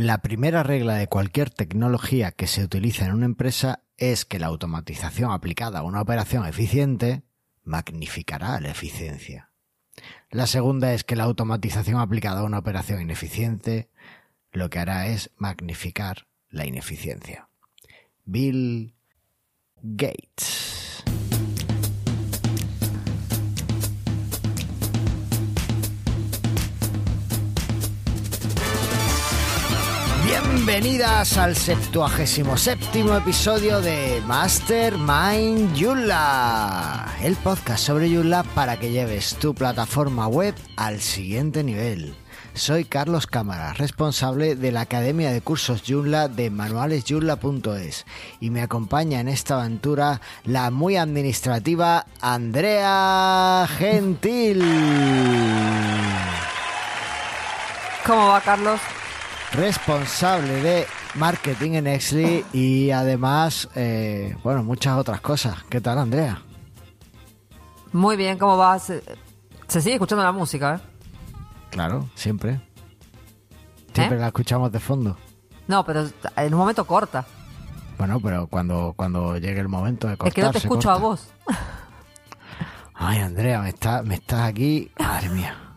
La primera regla de cualquier tecnología que se utiliza en una empresa es que la automatización aplicada a una operación eficiente magnificará la eficiencia. La segunda es que la automatización aplicada a una operación ineficiente lo que hará es magnificar la ineficiencia. Bill Gates. Bienvenidas al 77 episodio de Mastermind Joomla, el podcast sobre Joomla para que lleves tu plataforma web al siguiente nivel. Soy Carlos Cámara, responsable de la Academia de Cursos Joomla de manualesjoomla.es y me acompaña en esta aventura la muy administrativa Andrea Gentil. ¿Cómo va, Carlos? Responsable de marketing en Exley y además, eh, bueno, muchas otras cosas. ¿Qué tal, Andrea? Muy bien, ¿cómo va? Se, sigue escuchando la música, ¿eh? Claro, siempre. Siempre ¿Eh? la escuchamos de fondo. No, pero en un momento corta. Bueno, pero cuando, cuando llegue el momento de cortar, es que no te escucho a corta. vos. Ay, Andrea, me, está, me estás aquí. Madre mía.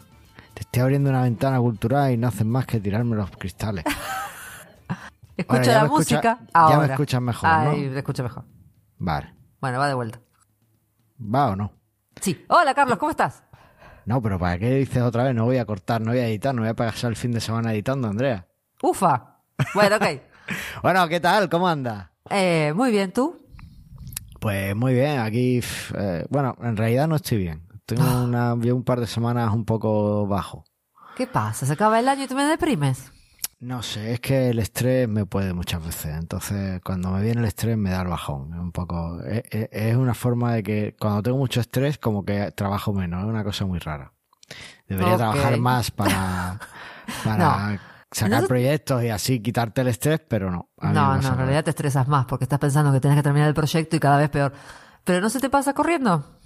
Estoy abriendo una ventana cultural y no haces más que tirarme los cristales. Escucho Ahora, la escucha- música ya me ahora. escuchas mejor, Ay, ¿no? te escucho mejor. Vale. Bueno, va de vuelta. ¿Va o no? Sí. Hola, Carlos, ¿cómo estás? No, pero ¿para qué dices otra vez? No voy a cortar, no voy a editar, no voy a pasar el fin de semana editando, Andrea. Ufa. Bueno, ok. Bueno, ¿qué tal? ¿Cómo andas? Eh, muy bien, ¿tú? Pues muy bien, aquí, eh, bueno, en realidad no estoy bien. Tengo Ah. una, llevo un par de semanas un poco bajo. ¿Qué pasa? ¿Se acaba el año y tú me deprimes? No sé, es que el estrés me puede muchas veces. Entonces, cuando me viene el estrés me da el bajón. Un poco, es, es- es una forma de que cuando tengo mucho estrés, como que trabajo menos. Es una cosa muy rara. Debería trabajar más para, para sacar No- proyectos y así quitarte el estrés, pero no. No, no, en al realidad te estresas más porque estás pensando que tienes que terminar el proyecto y cada vez peor. ¿Pero no se te pasa corriendo?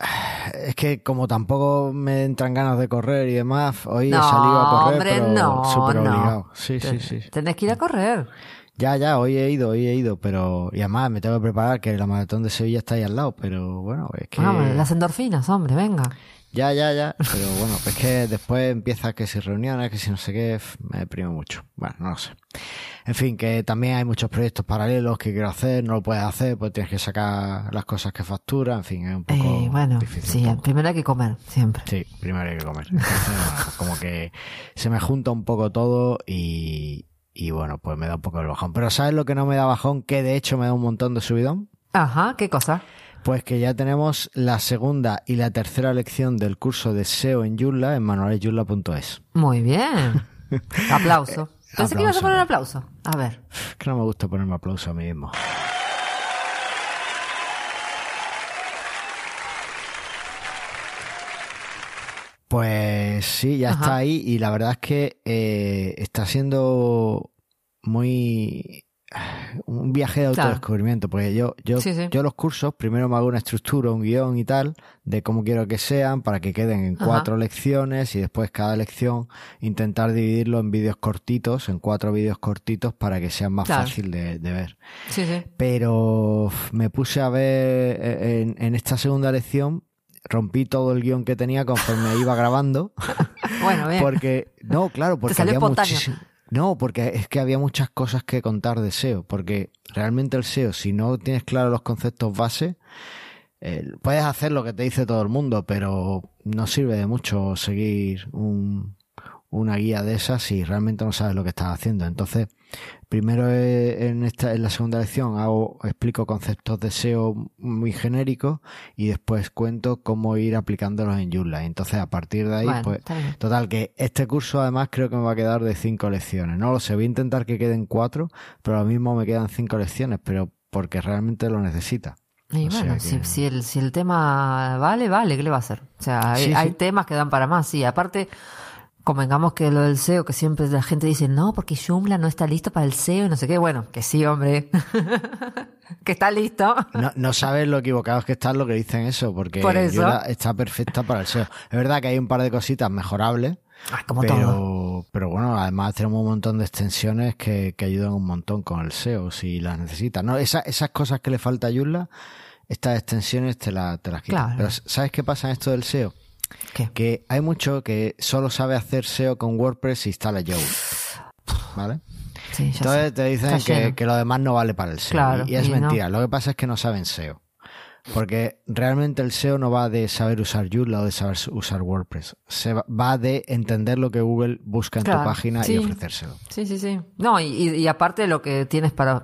Es que como tampoco me entran ganas de correr y demás, hoy he salido a correr, hombre, pero no, súper no. obligado. Sí, sí, sí. Tenés que ir a correr. Ya, ya, hoy he ido, hoy he ido, pero... Y además me tengo que preparar que la maratón de Sevilla está ahí al lado, pero bueno, es que... Vamos, las endorfinas, hombre, venga. Ya, ya, ya, pero bueno, es que después empieza que si reuniones, que si no sé qué, me deprime mucho. Bueno, no lo sé. En fin, que también hay muchos proyectos paralelos que quiero hacer, no lo puedes hacer, pues tienes que sacar las cosas que factura, en fin, es un poco Eh, bueno, difícil. sí, primero hay que comer, siempre. Sí, primero hay que comer. Entonces, bueno, como que se me junta un poco todo y, y bueno, pues me da un poco el bajón. Pero ¿sabes lo que no me da bajón? Que de hecho me da un montón de subidón. Ajá, ¿qué cosa? Pues que ya tenemos la segunda y la tercera lección del curso de SEO en Joomla en manualesyula.es. Muy bien. Aplauso. Pensé que ibas a poner aplauso. A ver. Es que no me gusta ponerme aplauso a mí mismo. Pues sí, ya Ajá. está ahí y la verdad es que eh, está siendo muy un viaje de Claro. autodescubrimiento porque yo yo Sí, sí. yo los cursos primero me hago una estructura un guion y tal de cómo quiero que sean para que queden en Ajá. cuatro lecciones y después cada lección intentar dividirlo en vídeos cortitos en cuatro vídeos cortitos para que sea más Claro. fácil de, de ver Sí, pero me puse a ver eh, en, en esta segunda lección rompí todo el guion que tenía conforme iba grabando Bueno, bien. porque no claro porque salió había muchísimo no porque es que había muchas cosas que contar de SEO porque realmente el SEO si no tienes claro los conceptos base puedes hacer lo que te dice todo el mundo pero no sirve de mucho seguir un, una guía de esas si realmente no sabes lo que estás haciendo. Entonces primero eh, en esta en la segunda lección hago explico conceptos de SEO muy genéricos y después cuento cómo ir aplicándolos en Joomla entonces a partir de ahí Bueno, pues. Total, que este curso además creo que me va a quedar de cinco lecciones. No lo sé, voy a intentar que queden cuatro, pero ahora mismo me quedan cinco lecciones, pero porque realmente lo necesita. Y o bueno, que- si, si el, si el tema vale, vale, ¿qué le va a hacer? O sea, hay, Sí, hay sí. temas que dan para más, sí. Aparte, convengamos que lo del SEO, que siempre la gente dice, no, porque Joomla no está listo para el SEO y no sé qué. Bueno, que sí, hombre. que está listo. No, no sabes lo equivocados que están lo que dicen eso, porque Por eso. Está perfecta para el SEO. Es verdad que hay un par de cositas mejorables, Ah, como todo. pero pero, pero bueno, además tenemos un montón de extensiones que, que ayudan un montón con el SEO si las necesitas. ¿no? Esa- esas cosas que le falta a Joomla, estas extensiones te, la- te las quitan. Claro. Pero ¿sabes qué pasa en esto del SEO? ¿Qué? Que hay mucho que solo sabe hacer SEO con WordPress si instala Joomla. ¿Vale? Sí, Entonces sé. te dicen que, que lo demás no vale para el SEO. Claro, y, y es y no. mentira. Lo que pasa es que no saben SEO. Porque realmente el SEO no va de saber usar Joomla o de saber usar WordPress. Se va, de entender lo que Google busca en tu página sí. y ofrecérselo. Sí, sí, sí. No, y, y- y aparte lo que tienes para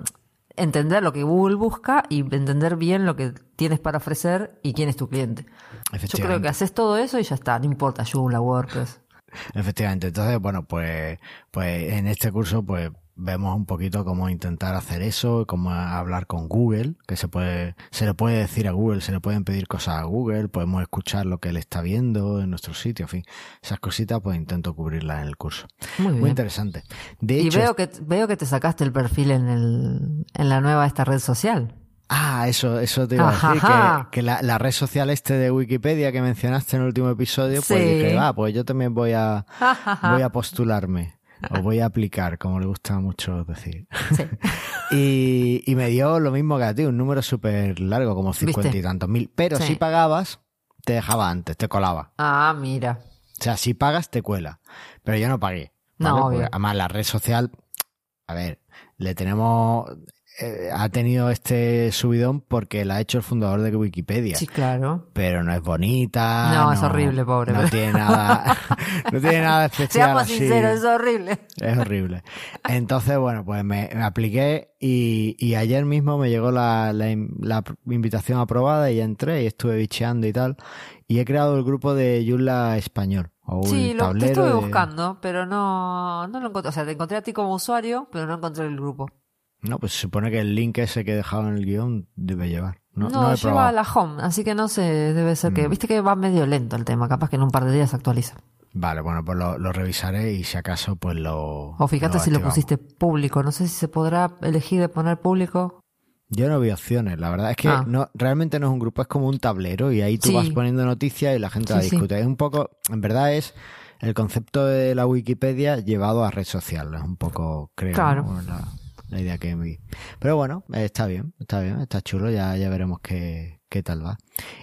entender lo que Google busca y entender bien lo que tienes para ofrecer y quién es tu cliente. Yo creo que haces todo eso y ya está, no importa Joomla, WordPress. Efectivamente. Entonces, bueno, pues, pues en este curso, pues vemos un poquito cómo intentar hacer eso, cómo hablar con Google, que se puede, se le puede decir a Google, se le pueden pedir cosas a Google, podemos escuchar lo que él está viendo en nuestro sitio, en fin, esas cositas pues intento cubrirlas en el curso. Muy Muy interesante. De Y hecho, veo que, veo que te sacaste el perfil en, el, en la nueva esta red social. Ah, eso, eso te iba a decir, que, que la, la red social este de Wikipedia que mencionaste en el último episodio, pues dije, ah, pues yo también voy a, voy a postularme, o voy a aplicar, como le gusta mucho decir. Sí. Y, y me dio lo mismo que a ti, un número súper largo, como cincuenta y tantos mil. Pero Sí. si pagabas, te dejaba antes, te colaba. Ah, mira. O sea, si pagas, te cuela. Pero yo no pagué. No. Porque además, la red social, a ver, le tenemos. Eh, ha tenido este subidón porque la ha hecho el fundador de Wikipedia. Sí, claro. Pero no es bonita. No, es horrible, pobre. No tiene nada. no tiene nada especial. Seamos así. sinceros, es horrible. Es horrible. Entonces, bueno, pues me, me apliqué y, y ayer mismo me llegó la, la in- la invitación aprobada y entré y estuve bicheando y tal. Y he creado el grupo de Yula Español. O Sí, lo, te estuve de- buscando, pero no, no lo encontré. O sea, te encontré a ti como usuario, pero no encontré el grupo. No, pues se supone que el link ese que he dejado en el guion debe llevar. No, No, no, he lleva probado. a la home, así que no sé, debe ser que... Mm. Viste que va medio lento el tema, capaz que en un par de días se actualiza. Vale, bueno, pues lo, lo revisaré y si acaso, pues lo. O fíjate si lo pusiste público, no sé si se podrá elegir de poner público. Yo no vi opciones, la verdad es que Ah. no, realmente no es un grupo, es como un tablero y ahí tú Sí. vas poniendo noticias y la gente la sí. discute. Es un poco, en verdad es el concepto de la Wikipedia llevado a red social, es un poco, creo, Claro. ¿no? la, la idea que me vi. Pero bueno, está bien, está bien, está chulo, ya, ya veremos qué, qué tal va.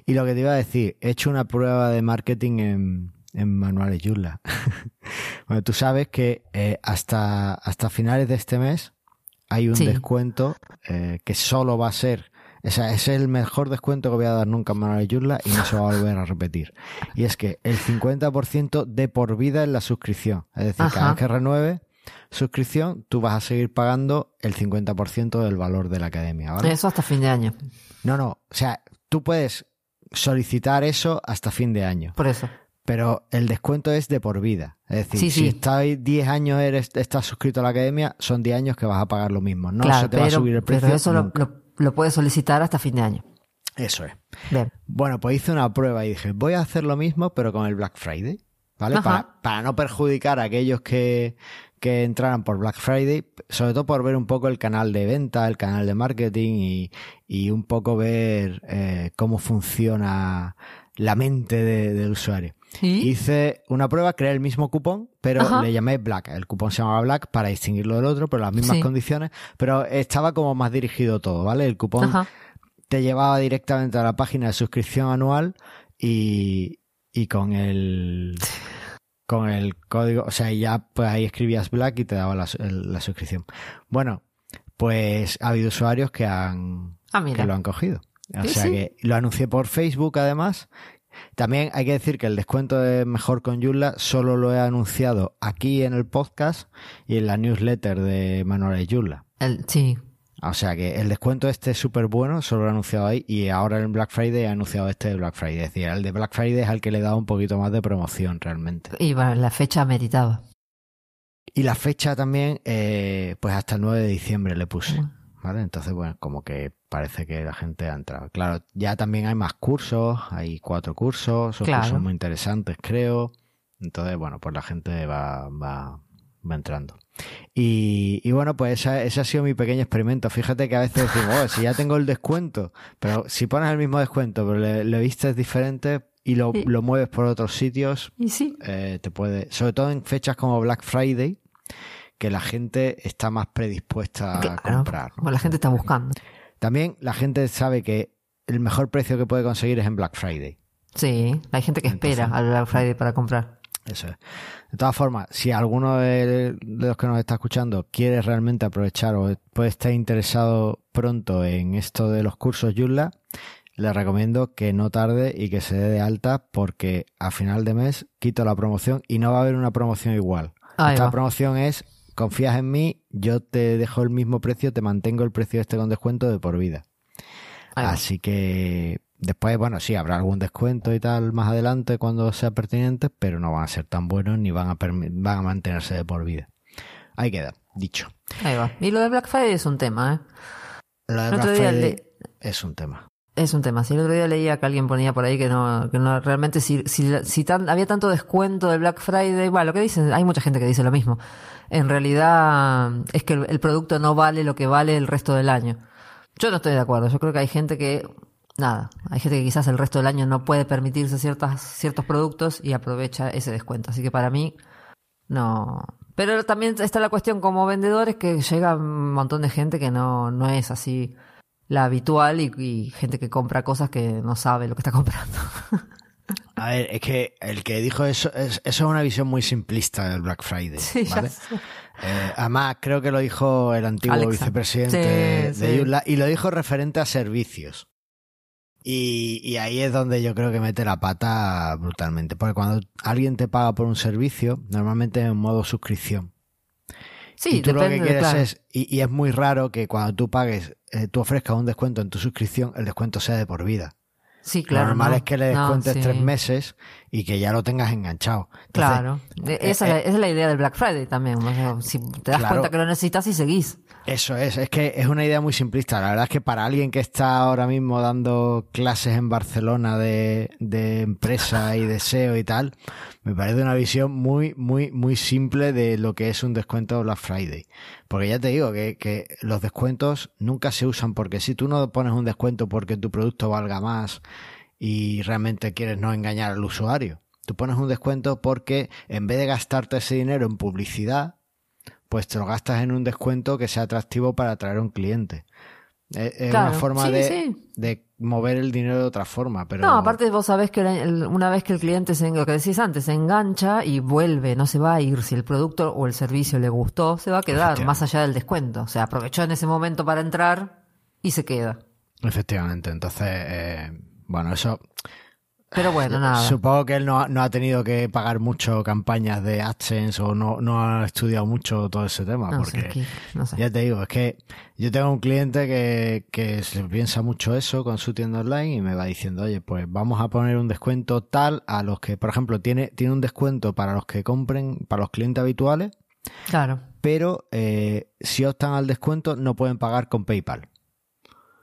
Y lo que te iba a decir, he hecho una prueba de marketing en, en manuales Joomla. bueno, tú sabes que eh, hasta, hasta finales de este mes hay un Sí. descuento eh, que solo va a ser, o sea, es el mejor descuento que voy a dar nunca en Manuel Joomla y no se va a volver a repetir. Y es que el 50% de por vida en la suscripción. Es decir, cada vez que renueve suscripción, tú vas a seguir pagando el 50% del valor de la academia, ¿vale? Eso hasta fin de año, No, no, o sea, tú puedes solicitar eso hasta fin de año, por eso. pero el descuento es de por vida. Es decir, Sí, si sí. estás 10 años eres, estás suscrito a la academia, son 10 años que vas a pagar lo mismo. No claro, se te va a subir el precio. pero eso lo, nunca. lo, lo puedes solicitar hasta fin de año. Eso es. Bien. Bueno, pues hice una prueba y dije, voy a hacer lo mismo, pero con el Black Friday. ¿Vale? Para no perjudicar a aquellos que, que entraran por Black Friday, sobre todo por ver un poco el canal de venta, el canal de marketing y, y un poco ver eh, cómo funciona la mente de- del usuario. Hice una prueba, creé el mismo cupón, pero Ajá. le llamé Black. El cupón se llamaba Black para distinguirlo del otro, pero las mismas Sí. condiciones, pero estaba como más dirigido todo, ¿vale? El cupón Ajá. te llevaba directamente a la página de suscripción anual y, y con el con el código, o sea, ya pues ahí escribías Black y te daba la, la suscripción. Bueno, pues ha habido usuarios que han Ah, que lo han cogido. O Sí, sea que lo anuncié por Facebook además. También hay que decir que el descuento de Mejor con Joomla solo lo he anunciado aquí en el podcast y en la newsletter de Manuel. El, sí. O sea que el descuento este es súper bueno, solo lo he anunciado ahí y ahora en Black Friday he anunciado este de Black Friday. Es decir, el de Black Friday es al que le he dado un poquito más de promoción realmente. Y bueno, la fecha meritaba. Y la fecha también, eh, pues hasta el 9 de diciembre le puse. ¿Vale? Entonces, bueno, como que parece que la gente ha entrado. Claro, ya también hay más cursos, hay cuatro cursos, son Claro. cursos muy interesantes, creo. Entonces, bueno, pues la gente va, va, va entrando. Y, y bueno, pues esa- ese ha sido mi pequeño experimento. Fíjate que a veces decimos, oh, si ya tengo el descuento, pero si pones el mismo descuento, pero le, le vistes diferente, y lo, Sí. lo mueves por otros sitios, Y sí. eh, te puede, sobre todo en fechas como Black Friday, que la gente está más predispuesta a comprar. ¿no? La gente está buscando. También la gente sabe que el mejor precio que puede conseguir es en Black Friday. Sí, hay gente que espera al Black Friday para comprar. Eso es. De todas formas, si alguno de, los que nos está escuchando quiere realmente aprovechar o puede estar interesado pronto en esto de los cursos Joomla, le recomiendo que no tarde y que se dé de alta porque a final de mes quito la promoción y no va a haber una promoción igual. Ahí Esta va. promoción es, confías en mí, yo te dejo el mismo precio, te mantengo el precio este con descuento de por vida. Ahí va. Así que después, bueno, sí, habrá algún descuento y tal más adelante cuando sea pertinente, pero no van a ser tan buenos ni van a, van a mantenerse de por vida. Ahí queda, dicho. Ahí va. Y lo de Black Friday es un tema, ¿eh? Lo de El Black Friday le- es un tema. Es un tema. Si el otro día leía que alguien ponía por ahí que no, que no realmente si, si, si tan- había tanto descuento de Black Friday, bueno, lo que dicen, hay mucha gente que dice lo mismo. En realidad es que el, el producto no vale lo que vale el resto del año. Yo no estoy de acuerdo. Yo creo que hay gente que, nada, hay gente que quizás el resto del año no puede permitirse ciertas, ciertos productos y aprovecha ese descuento. Así que para mí, no. Pero también está la cuestión como vendedores que llega un montón de gente que no, no es así la habitual y, y gente que compra cosas que no sabe lo que está comprando. A ver, es que el que dijo eso es, eso es una visión muy simplista del Black Friday. Sí, ¿vale? Eh, además, creo que lo dijo el antiguo Alexa. vicepresidente Sí, de sí. Y lo dijo referente a servicios. Y, y ahí es donde yo creo que mete la pata brutalmente. Porque cuando alguien te paga por un servicio, normalmente es en modo suscripción. Sí, y tú lo que quieres claro. es, y, y es muy raro que cuando tú pagues, eh, tú ofrezcas un descuento en tu suscripción, el descuento sea de por vida. Sí, Lo claro. normal no. es que le No, descuentes sí. tres meses y que ya lo tengas enganchado. Entonces, Claro. E- esa, es la, esa es la idea del Black Friday también. o sea, si te das Claro. cuenta que lo necesitas y seguís. Eso es, es que es una idea muy simplista. La verdad es que para alguien que está ahora mismo dando clases en Barcelona de, de empresa y de SEO y tal, me parece una visión muy, muy, muy simple de lo que es un descuento Black Friday. Porque ya te digo que, que los descuentos nunca se usan porque si tú no pones un descuento porque tu producto valga más y realmente quieres no engañar al usuario, tú pones un descuento porque en vez de gastarte ese dinero en publicidad, pues te lo gastas en un descuento que sea atractivo para atraer a un cliente. Es, Claro, una forma sí, de, sí. de mover el dinero de otra forma, pero No, aparte vos sabés que una vez que el cliente, se, lo que decís antes, se engancha y vuelve, no se va a ir. Si el producto o el servicio le gustó, se va a quedar, más allá del descuento. O sea, aprovechó en ese momento para entrar y se queda. efectivamente, entonces, eh, bueno, eso Pero bueno, nada. supongo que él no, ha- no ha tenido que pagar mucho campañas de AdSense o no, no ha estudiado mucho todo ese tema, No sé, porque aquí, no sé. ya te digo, es que yo tengo un cliente que, que se piensa mucho eso con su tienda online y me va diciendo, oye, pues vamos a poner un descuento tal a los que, por ejemplo, tiene, tiene un descuento para los que compren, para los clientes habituales, Claro. pero eh, si optan al descuento no pueden pagar con PayPal.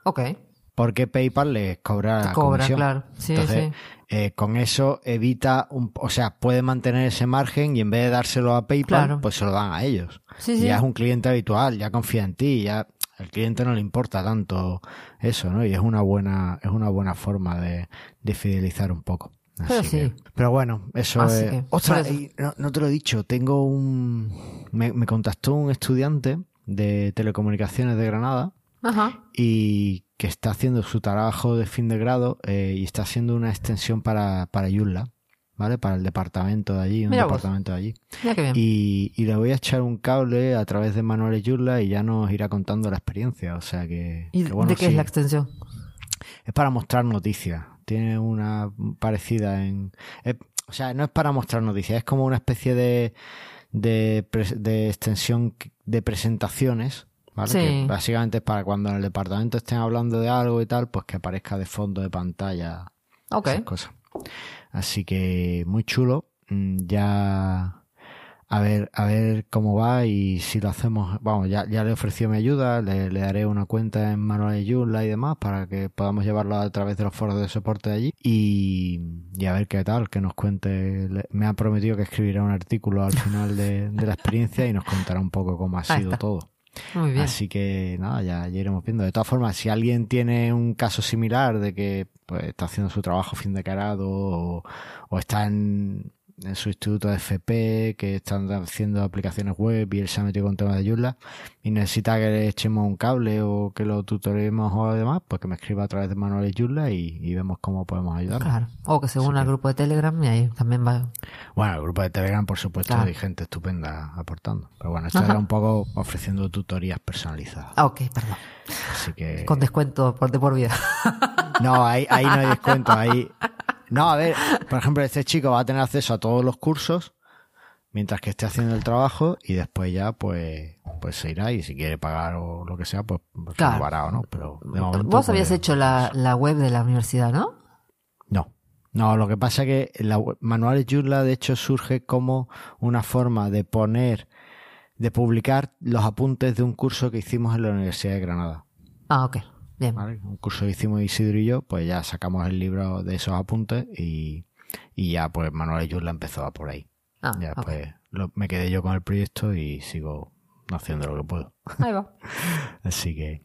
Ok. Porque PayPal les cobra la Cobra, comisión. claro. Sí, Entonces, sí. eh, con eso evita, un, o sea, puede mantener ese margen y en vez de dárselo a PayPal, Claro. pues se lo dan a ellos. Sí. Ya es un cliente habitual, ya confía en ti, ya al cliente no le importa tanto eso, ¿no? Y es una buena, es una buena forma de, de fidelizar un poco. Pero sí. que- pero bueno, eso Así es. que, Ostras, por eso. y no, no te lo he dicho, tengo un. Me, me contactó un estudiante de telecomunicaciones de Granada Ajá. y que está haciendo su trabajo de fin de grado eh, y está haciendo una extensión para, para Yula, ¿vale? Para el departamento de allí, un Mira vos. departamento de allí. Mira qué bien. Y, y le voy a echar un cable a través de Manuel Yula y ya nos irá contando la experiencia. O sea que. ¿Y que bueno, de qué sí. es la extensión? Es para mostrar noticias. Tiene una parecida en. es- o sea, no es para mostrar noticias, es como una especie de, de extensión de presentaciones. ¿Vale? Sí. Que básicamente es para cuando en el departamento estén hablando de algo y tal, pues que aparezca de fondo de pantalla esas cosas. Así que muy chulo. Mm, Ya a ver, a ver cómo va y si lo hacemos, vamos, ya, ya le ofreció mi ayuda, le, le daré una cuenta en Manuel Joomla y demás para que podamos llevarlo a través de los foros de soporte de allí y, y a ver qué tal, que nos cuente. Le- Me ha prometido que escribirá un artículo al final de, de la experiencia y nos contará un poco cómo ha sido todo. Muy bien. Así que nada, ya, iremos viendo. De todas formas, si alguien tiene un caso similar de que pues, está haciendo su trabajo fin de carado o, o está en, en su instituto de FP, que están haciendo aplicaciones web y él se ha metido con temas de Joomla y necesita que le echemos un cable o que lo tutoremos o demás, pues que me escriba a través de manuales Joomla y, y vemos cómo podemos ayudar. Claro. O que se una al grupo de Telegram y ahí también va. Bueno, el grupo de Telegram, por supuesto, Claro. hay gente estupenda aportando. Pero bueno, esto Ajá. era un poco ofreciendo tutorías personalizadas. Ah, ok, perdón. Así que... Con descuento por, de por vida. No, ahí, ahí no hay descuento. Ahí... No, a ver, por ejemplo, este chico va a tener acceso a todos los cursos mientras que esté haciendo el trabajo y después ya pues pues se irá y si quiere pagar o lo que sea, pues, pues Claro. no. Pero de momento, Vos habías pues, hecho la, la web de la universidad, ¿no? No. No, lo que pasa es que la web- Manuales Joomla de hecho surge como una forma de poner, de publicar los apuntes de un curso que hicimos en la Universidad de Granada. Ah, ok. Bien. ¿vale? Un curso que hicimos Isidro y yo, pues ya sacamos el libro de esos apuntes y, y ya pues Manuel Joomla empezó a por ahí. Ah, ya ok. pues lo- me quedé yo con el proyecto y sigo haciendo lo que puedo. Ahí va. Así que,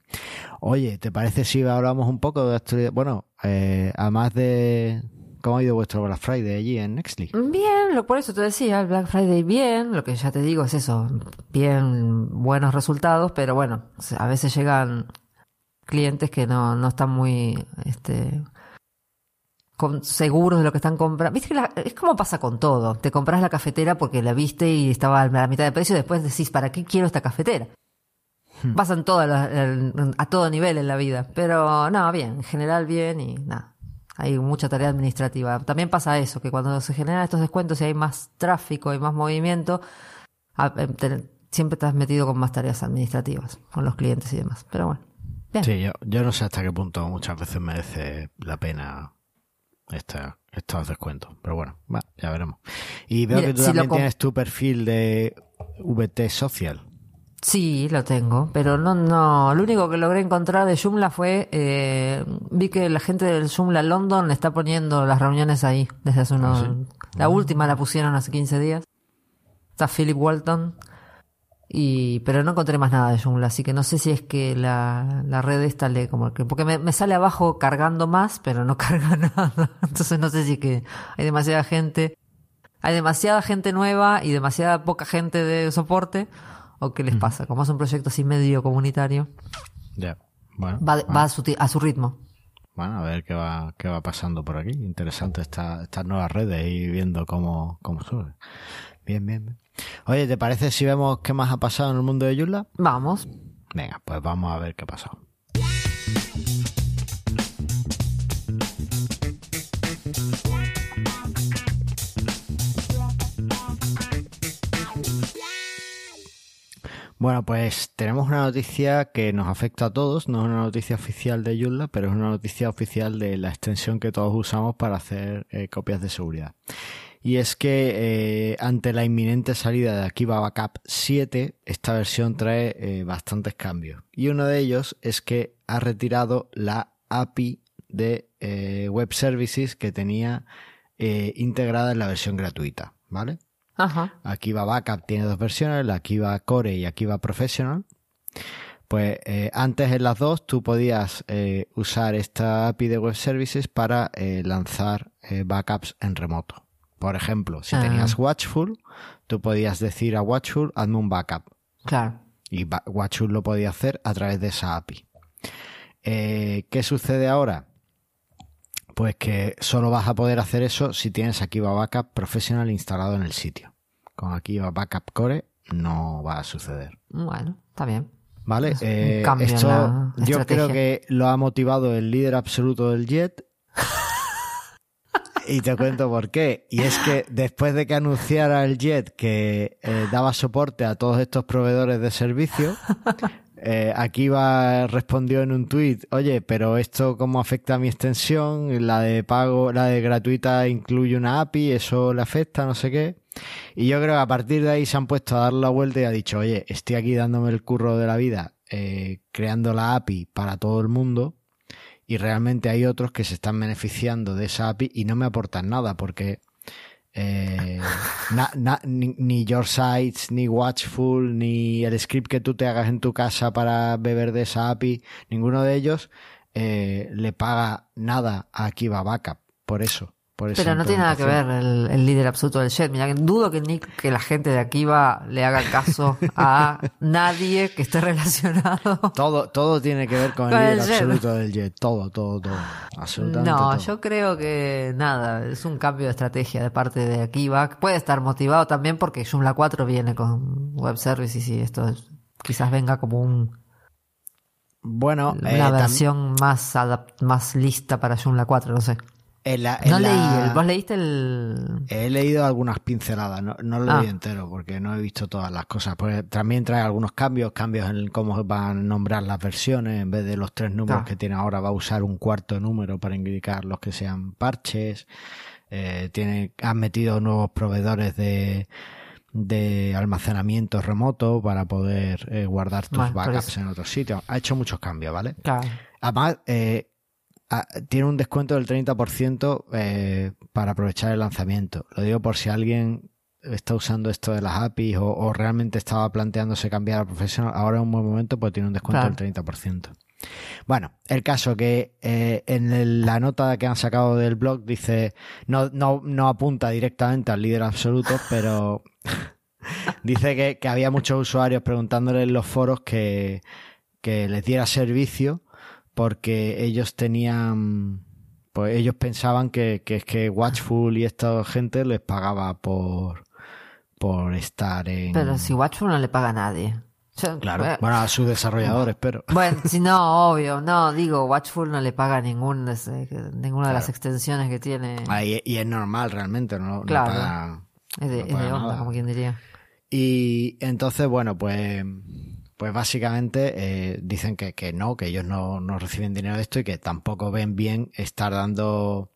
oye, ¿te parece si hablamos un poco de actualidad? Bueno, eh, además de cómo ha ido vuestro Black Friday allí en Nextly. Bien, lo, por eso te decía, el Black Friday bien, lo que ya te digo es eso, bien buenos resultados, pero bueno, a veces llegan clientes que no, no están muy este, con- seguros de lo que están comprando. Viste que la- es como pasa con todo, te compras la cafetera porque la viste y estaba a la mitad de precio y después decís, ¿para qué quiero esta cafetera? Pasan todas las- a todo nivel en la vida, pero no, bien, en general bien y nada. Hay mucha tarea administrativa. También pasa eso, que cuando se generan estos descuentos y hay más tráfico y más movimiento, em, siempre estás metido con más tareas administrativas, con los clientes y demás. Pero bueno, bien. Sí, yo, yo no sé hasta qué punto muchas veces merece la pena esta- estos descuentos. Pero bueno, va, ya veremos. Y veo Mira, que tú si también tienes tu perfil de VT Social. Sí, lo tengo, pero no, no. Lo único que logré encontrar de Joomla fue, eh, vi que la gente del Joomla London está poniendo las reuniones ahí desde hace unos. La última la pusieron hace 15 días. Está Philip Walton. Y, pero no encontré más nada de Joomla, así que no sé si es que la, la red esta le como que, porque me, me sale abajo cargando más, pero no carga nada. Entonces no sé si es que hay demasiada gente, hay demasiada gente nueva y demasiada poca gente de soporte, o qué les pasa. Como es un proyecto así medio comunitario, Ya. Bueno, va, bueno, va a, su, a su ritmo. bueno, a ver qué va, qué va pasando por aquí. Interesante esta, estas nuevas redes y viendo cómo, cómo sube. Bien, bien, bien. Oye, ¿te parece si vemos qué más ha pasado en el mundo de Joomla? Vamos. Venga, pues vamos a ver qué ha pasado. Bueno, pues tenemos una noticia que nos afecta a todos, no es una noticia oficial de Joomla, pero es una noticia oficial de la extensión que todos usamos para hacer eh, copias de seguridad. Y es que eh, ante la inminente salida de Akiva Backup 7, esta versión trae eh, bastantes cambios. Y uno de ellos es que ha retirado la API de eh, Web Services que tenía integrada en la versión gratuita, ¿vale? Ajá. Akiva Backup tiene dos versiones, la Akiva Core y Akiva Professional. Pues eh, antes en las dos tú podías eh, usar esta API de Web Services para eh, lanzar backups en remoto. Por ejemplo, si Ah. tenías Watchful, tú podías decir a Watchful, hazme un backup. Claro. Y Watchful lo podía hacer a través de esa API. Eh, ¿Qué sucede ahora? Pues que solo vas a poder hacer eso si tienes Akiva Backup Professional instalado en el sitio. Con Akiva Backup Core no va a suceder. Bueno, está bien. ¿Vale? Es Eh, esto yo estrategia. creo que lo ha motivado el líder absoluto del Jet. Y te cuento por qué. Y es que después de que anunciara el Jet que eh, daba soporte a todos estos proveedores de servicio, eh, Akiva respondió en un tuit, oye, pero esto cómo afecta a mi extensión, la de pago, la de gratuita incluye una API, eso le afecta, no sé qué. Y yo creo que a partir de ahí se han puesto a dar la vuelta y ha dicho, oye, estoy aquí dándome el curro de la vida, eh, creando la API para todo el mundo y realmente hay otros que se están beneficiando de esa API y no me aportan nada porque eh, na- na- ni, ni Your Sites, ni Watchful, ni el script que tú te hagas en tu casa para beber de esa API, ninguno de ellos eh, le paga nada a Kiva Backup. Por eso. Por Pero no tiene nada que ver el, el líder absoluto del Jet. Mira, dudo que ni que la gente de aquí va le haga caso a nadie que esté relacionado. Todo, todo tiene que ver con el Con el líder absoluto del Jet. Todo, todo, todo. Absolutamente No, todo. yo creo que nada, es un cambio de estrategia de parte de Akiva. Puede estar motivado también porque Joomla 4 viene con web services y esto es- quizás venga como un, Bueno, una eh, versión más más lista para Joomla 4, no sé. En la- en No la- leí, el, ¿vos leíste el...? He leído algunas pinceladas, no, no lo Ah. leí entero porque no he visto todas las cosas. Pues también trae algunos cambios, cambios en cómo van a nombrar las versiones. En vez de los tres números Ah. que tiene ahora, va a usar un cuarto número para indicar los que sean parches. Eh, tiene, han metido nuevos proveedores de, de almacenamiento remoto para poder eh, guardar tus backups eso. en otros sitios. Ha hecho muchos cambios, ¿vale? Claro. Además, eh, ah, tiene un descuento del 30% eh, para aprovechar el lanzamiento. Lo digo por si alguien está usando esto de las APIs o, o realmente estaba planteándose cambiar a profesional. Ahora es un buen momento, pues tiene un descuento Claro. del 30%. Bueno, el caso que eh, en el- la nota que han sacado del blog dice, no, no, no apunta directamente al líder absoluto, pero dice que, que había muchos usuarios preguntándole en los foros que, que les diera servicio porque ellos tenían pues ellos pensaban que, que es que Watchful y esta gente les pagaba por por estar en Pero si Watchful no le paga a nadie. Claro eh, bueno a sus desarrolladores pero Bueno, si no, obvio. No, digo, Watchful no le paga ningún, ninguna de las extensiones que tiene. Ah, y, y es normal realmente no, no Claro. paga- es de, no es paga de onda, nada. como quien diría. Y entonces, bueno, pues, pues básicamente eh, dicen que, que no, que ellos no, no reciben dinero de esto y que tampoco ven bien estar dando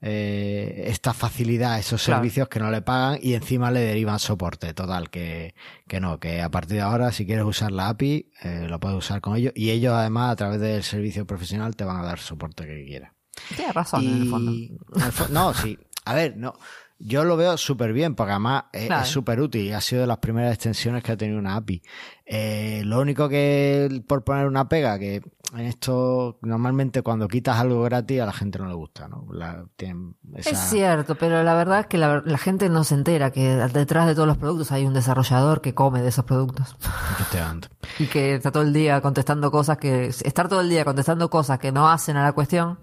eh, esta facilidad a esos Claro. servicios que no le pagan y encima le derivan soporte. Total, que, que no, que a partir de ahora, si quieres usar la API, eh, lo puedes usar con ellos y ellos además a través del servicio profesional te van a dar soporte que quieras. Tiene razón, en el fondo. Y- en el fo- no, sí. A ver, no. Yo lo veo súper bien, porque además es Claro. súper útil. y Ha sido de las primeras extensiones que ha tenido una API. Eh, lo único que, por poner una pega, que en esto, normalmente cuando quitas algo gratis a la gente no le gusta, ¿no? La- tienen esa- Es cierto, pero la verdad es que la, la gente no se entera que detrás de todos los productos hay un desarrollador que come de esos productos. Y que está todo el día contestando cosas que. Estar todo el día contestando cosas que no hacen a la cuestión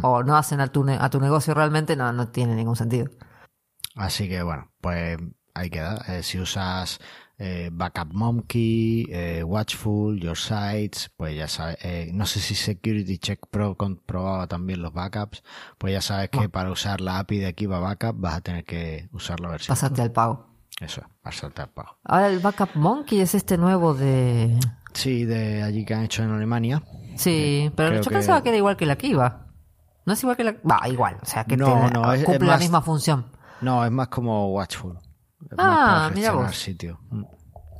o no hacen a tu, a tu negocio realmente no, no tiene ningún sentido. Así que bueno, pues ahí queda. Eh, si usas eh, Backup Monkey, eh, Watchful, Your Sites, pues ya sabes. eh, no sé si Security Check Pro comprobaba también los backups. Pues ya sabes que para usar la API de Kiva Backup vas a tener que usar la versión. Pasarte al pago. Eso es, pasarte al pago. Ahora el Backup Monkey es este nuevo de. Sí, de allí que han hecho en Alemania. Sí, pero creo yo que- pensaba que era igual que la Kiva. No es igual que la. Va, igual. O sea, que No, te- no, es- es cumple la más- misma función. No, es más como Watchful. Es Ah, más para mira vos. sitio. Mm.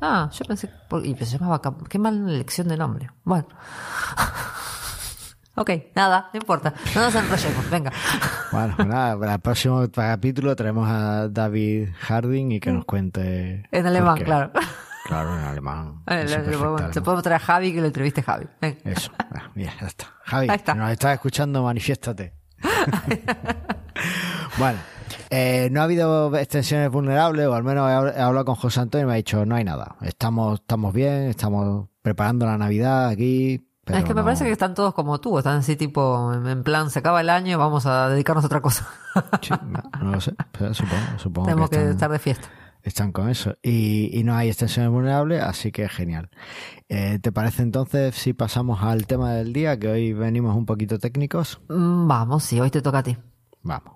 Ah, yo pensé. Y se llama Backup. Qué mala elección de nombre. Bueno. ok, nada, no importa. No nos enrollemos, venga. Bueno, nada, para el próximo capítulo traemos a David Harding y que nos cuente. En alemán, claro. Claro, en alemán. Eh, en le- su le perfecto podemos- traer a Javi que lo entreviste Javi. Venga. Eso, ah, mira, ya está. Javi, Ahí está. si nos estás escuchando, manifiéstate. bueno, eh, no ha habido extensiones vulnerables, o al menos he, hab- he hablado con José Antonio y me ha dicho, no hay nada. Estamos, estamos bien, estamos preparando la Navidad aquí. Pero es que me parece que están todos como tú, están así tipo, en plan, se acaba el año, vamos a dedicarnos a otra cosa. Sí, no, no lo sé, pero supongo, supongo Tenemos que que están- estar de fiesta. están con eso. Y, y no hay extensiones vulnerables, así que genial. Eh, ¿Te parece entonces si pasamos al tema del día, que hoy venimos un poquito técnicos? Mm, Vamos, sí, hoy te toca a ti. Vamos.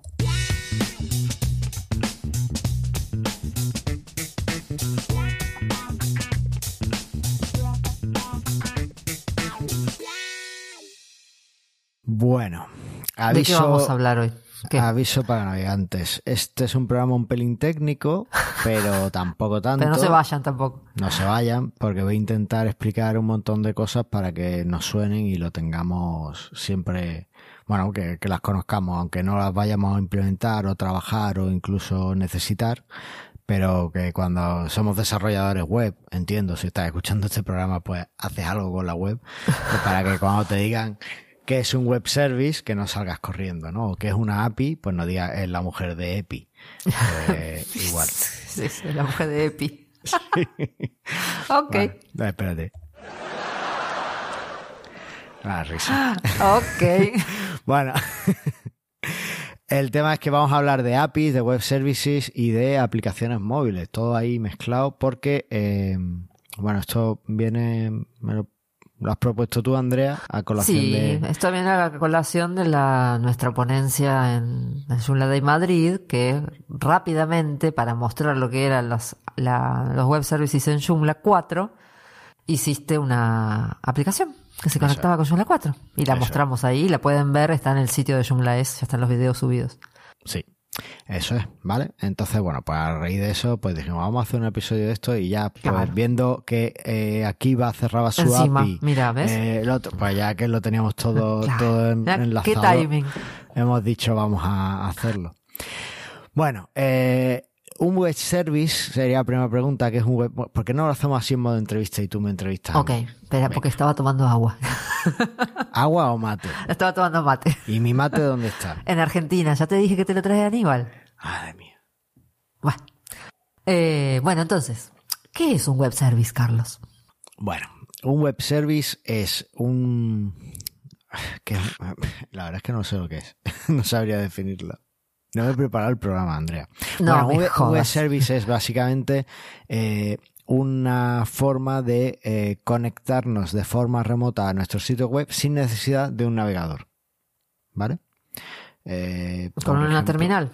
Bueno, ¿De qué aviso, vamos a hablar hoy? ¿Qué? aviso para navegantes. Este es un programa un pelín técnico, pero tampoco tanto. Pero no se vayan tampoco. No se vayan, porque voy a intentar explicar un montón de cosas para que nos suenen y lo tengamos siempre bueno, que, que las conozcamos, aunque no las vayamos a implementar o trabajar o incluso necesitar, pero que cuando somos desarrolladores web, entiendo, si estás escuchando este programa, pues haces algo con la web, pues para que cuando te digan que es un web service, que no salgas corriendo, ¿no? O que es una API, pues no digas es la mujer de EPI. Eh, igual. Sí, sí, la mujer de EPI. ok. Bueno, no, espérate. Ah, risa. Ok. Bueno, el tema es que vamos a hablar de APIs, de web services y de aplicaciones móviles, todo ahí mezclado porque, eh, bueno, esto viene, me lo, lo has propuesto tú, Andrea, a colación Sí, de... esto viene a la colación de la, nuestra ponencia en, en Joomla Day Madrid, que rápidamente, para mostrar lo que eran los, la- los web services en Joomla 4, hiciste una aplicación que se Eso conectaba con Joomla 4. Y la Eso. mostramos ahí, la pueden ver, está en el sitio de Joomla S, ya están los videos subidos. Sí, eso es, ¿vale? Entonces, bueno, pues a raíz de eso, pues dijimos, vamos a hacer un episodio de esto y ya, pues Claro. viendo que eh, Akiva cerraba su Encima, API, mira, ¿ves? eh, el otro, pues ya que lo teníamos todo, Claro. todo en- enlazado, ¿Qué timing? hemos dicho vamos a hacerlo. Bueno, eh, un web service sería la primera pregunta, que es un web... ¿Por qué no lo hacemos así en modo entrevista y tú me entrevistas? Ok, espera, porque estaba tomando agua. ¿Agua o mate? estaba tomando mate. ¿Y mi mate dónde está? En Argentina, ya te dije que te lo trae Aníbal. Madre mía. Bueno. Eh, bueno, entonces, ¿qué es un web service, Carlos? Bueno, un web service es un... Que, la verdad es que no sé lo que es. no sabría definirlo. No me he preparado el programa, Andrea. No bueno, jodas. service es básicamente eh, una forma de eh, conectarnos de forma remota a nuestro sitio web sin necesidad de un navegador. ¿Vale? Eh, ¿Con una ejemplo, terminal?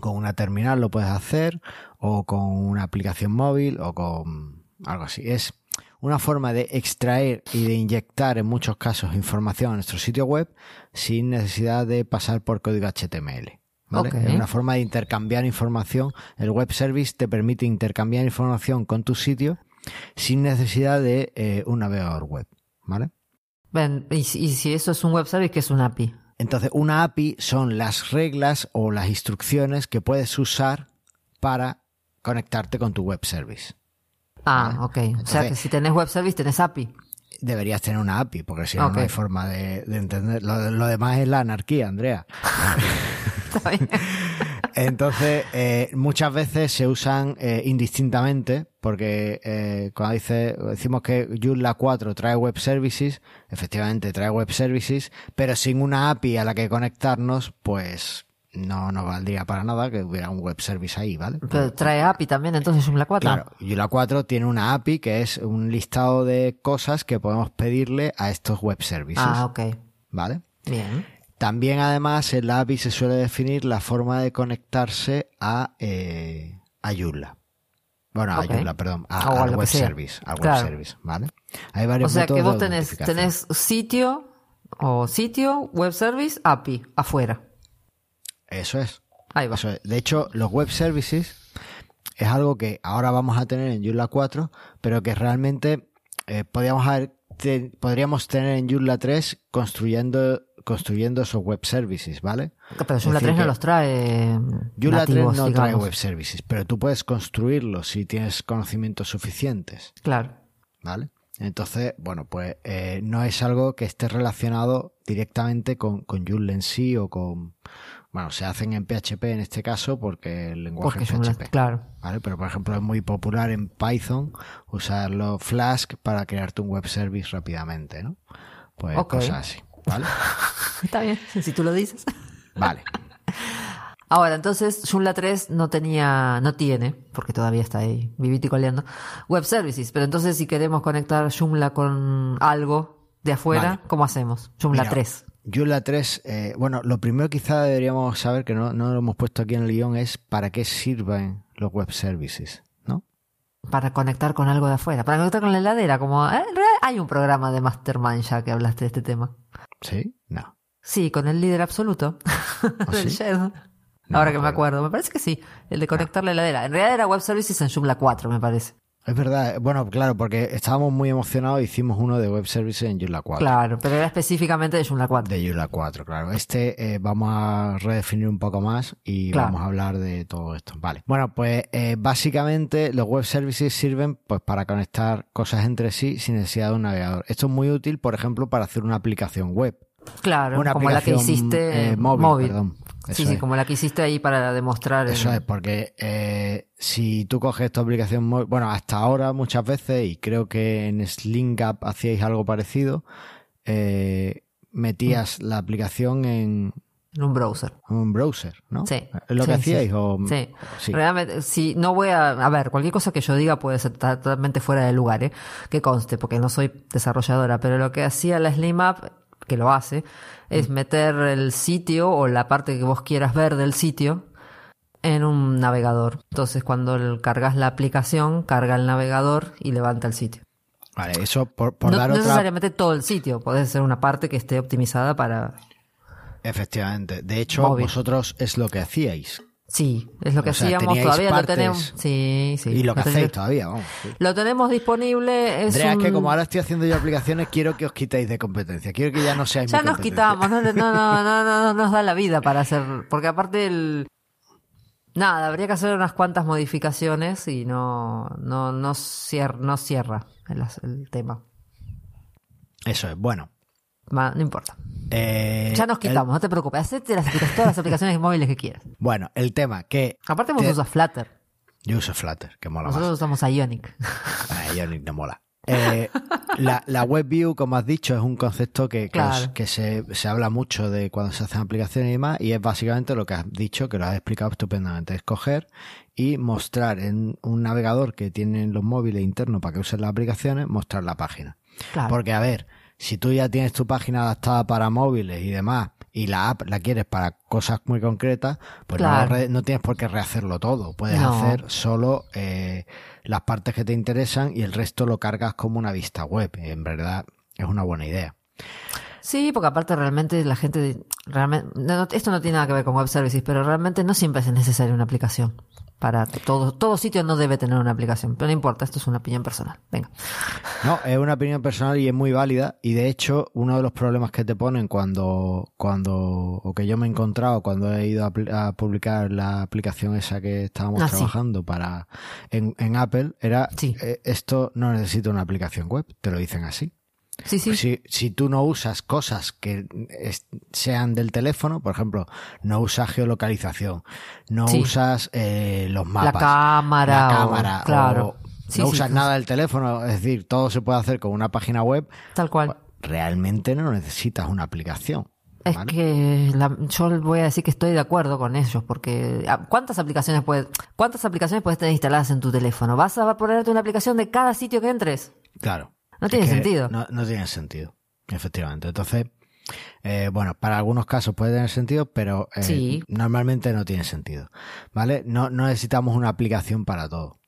con una terminal lo puedes hacer o con una aplicación móvil o con algo así. Es una forma de extraer y de inyectar en muchos casos información a nuestro sitio web sin necesidad de pasar por código HTML. ¿vale? Es una forma de intercambiar información. El web service te permite intercambiar información con tu sitio sin necesidad de eh, un navegador web. ¿Vale? Ven, y, si- y si eso es un web service, ¿qué es un API? Entonces, una API son las reglas o las instrucciones que puedes usar para conectarte con tu web service. Ah, Vale. ok. o sea que si tenés web service, tenés API. Deberías tener una API, porque si no, no hay forma de, de entender. Lo, lo demás es la anarquía, Andrea. Está bien. Entonces, eh, muchas veces se usan eh, indistintamente, porque eh, cuando dice, decimos que Joomla 4 trae web services, efectivamente trae web services, pero sin una API a la que conectarnos, pues no nos valdría para nada que hubiera un web service ahí, ¿vale? Pero trae API también, entonces Joomla 4. Claro, Joomla 4 tiene una API que es un listado de cosas que podemos pedirle a estos web services, Ah, ok. ¿vale? Bien. También, además, en la API se suele definir la forma de conectarse a, eh, a Joomla. Bueno, a. Joomla, perdón, a, O a al web service, al Claro. web service, ¿vale? Hay O varios sea que vos tenés, tenés sitio o sitio, web service, API, afuera. Eso es. Ahí va. Eso es. De hecho, los web services es algo que ahora vamos a tener en Joomla 4, pero que realmente eh, podríamos, haber te- podríamos tener en Joomla 3 construyendo, construyendo esos web services, ¿vale? Pero Joomla decir 3 no los trae. Joomla 3 nativos, no trae web services, pero tú puedes construirlos si tienes conocimientos suficientes, Claro. ¿vale? Entonces, bueno, pues eh, no es algo que esté relacionado directamente con, con Joomla en sí o con... Bueno, se hacen en PHP en este caso porque el lenguaje Porque es PHP. claro. ¿vale? Pero por ejemplo es muy popular en Python usarlo Flask para crearte un web service rápidamente, ¿no? Pues cosas así, ¿vale? Está bien, si tú lo dices. Vale. Ahora, entonces, Joomla 3 no tenía, no tiene, porque todavía está ahí vivito y coleando, web services. Pero entonces, si queremos conectar Joomla con algo de afuera, Vale. ¿cómo hacemos? Joomla Mira, 3. Joomla 3, eh, bueno, lo primero quizá deberíamos saber, que no, no lo hemos puesto aquí en el guion, es para qué sirven los web services, ¿no? Para conectar con algo de afuera. Para conectar con la heladera, como, ¿eh? En realidad hay un programa de Mastermind ya que hablaste de este tema. ¿Sí? No. Sí, con el líder absoluto. sí? No Ahora me que me acuerdo. acuerdo. Me parece que sí. El de conectar la heladera. En realidad era web services en Joomla 4, me parece. Es verdad, bueno, claro, porque estábamos muy emocionados, hicimos uno de web services en Joomla 4. Claro, pero era específicamente de Joomla 4. De Joomla 4, claro. Este eh, vamos a redefinir un poco más y Claro. vamos a hablar de todo esto. Vale. Bueno, pues eh, básicamente los web services sirven pues para conectar cosas entre sí sin necesidad de un navegador. Esto es muy útil, por ejemplo, para hacer una aplicación web. Claro, Una como la que hiciste eh, móvil, perdón. Sí, Eso sí, es. como la que hiciste ahí para demostrar. el- Eso es, porque eh, si tú coges tu aplicación móvil, bueno, hasta ahora muchas veces, y creo que en SlingApp hacíais algo parecido, eh, metías la aplicación en en un browser. un browser, ¿no? Sí. ¿Es lo que Sí, sí. hacíais? O... Sí. sí. Realmente, si no voy a. A ver, cualquier cosa que yo diga puede ser totalmente fuera de lugar, ¿eh? Que conste, porque no soy desarrolladora, pero lo que hacía la Slim App, que lo hace, es Mm. meter el sitio o la parte que vos quieras ver del sitio en un navegador. Entonces, cuando cargas la aplicación, carga el navegador y levanta el sitio. Vale, eso por, por no dar no otra... necesariamente todo el sitio, puede ser una parte que esté optimizada para. Efectivamente. De hecho, Móvil. vosotros es lo que hacíais. Sí, es lo que O sea, hacíamos, todavía partes- lo tenemos. Sí, sí. y lo que Lo hacéis todavía, vamos. sí. Lo tenemos disponible. Es Andrea, es que un- como ahora estoy haciendo yo aplicaciones, quiero que os quitéis de competencia. Quiero que ya no seáis Ya mi nos quitamos, no, no, no, no, no, no nos da la vida para hacer. Porque aparte el. Nada, habría que hacer unas cuantas modificaciones y no, no, no, cier- no cierra el tema. Eso es, bueno. No importa. eh, Ya nos el- quitamos, no te preocupes. Hacete las, todas las aplicaciones móviles que quieras. bueno, el tema que Aparte vos Te- usas Flutter. yo uso Flutter, que mola Nosotros más. usamos Ionic. Ay, Ionic no mola. Eh, la, la web view, como has dicho, es un concepto que, que se, se habla mucho de cuando se hacen aplicaciones y demás, y es básicamente lo que has dicho, que lo has explicado estupendamente, es coger y mostrar en un navegador que tienen los móviles internos para que usen las aplicaciones, mostrar la página. Claro. Porque, a ver, si tú ya tienes tu página adaptada para móviles y demás, y la app la quieres para cosas muy concretas, pues no, Claro. re- no tienes por qué rehacerlo todo. Puedes No. hacer solo eh, las partes que te interesan y el resto lo cargas como una vista web. En verdad, es una buena idea. Sí, porque aparte realmente la gente, realmente, no, no, esto no tiene nada que ver con web services, pero realmente no siempre es necesaria una aplicación. Para todo, todo sitio no debe tener una aplicación, pero no importa, esto es una opinión personal. Venga. No, es una opinión personal y es muy válida. Y de hecho, uno de los problemas que te ponen cuando, cuando, o que yo me he encontrado cuando he ido a, publicar la aplicación esa que estábamos Ah, sí. trabajando para, en, en Apple, era, Sí. eh, esto no necesita una aplicación web, te lo dicen así. Sí, sí. Si, si tú no usas cosas que es- sean del teléfono, por ejemplo, no usas geolocalización, no Sí. usas eh, los la mapas, cámara. la o- cámara, claro. o Sí, no usas nada del teléfono, es decir, todo se puede hacer con una página web, Tal cual. realmente no necesitas una aplicación. Es ¿vale? que la- yo voy a decir que estoy de acuerdo con ellos, porque ah, ¿cuántas aplicaciones puedes, cuántas aplicaciones puedes tener instaladas en tu teléfono? ¿Vas a ponerte una aplicación de cada sitio que entres? Claro. No Es tiene que sentido. No, no tiene sentido, efectivamente. Entonces, eh, bueno, para algunos casos puede tener sentido, pero eh, Sí. normalmente no tiene sentido. ¿Vale? No, no necesitamos una aplicación para todo.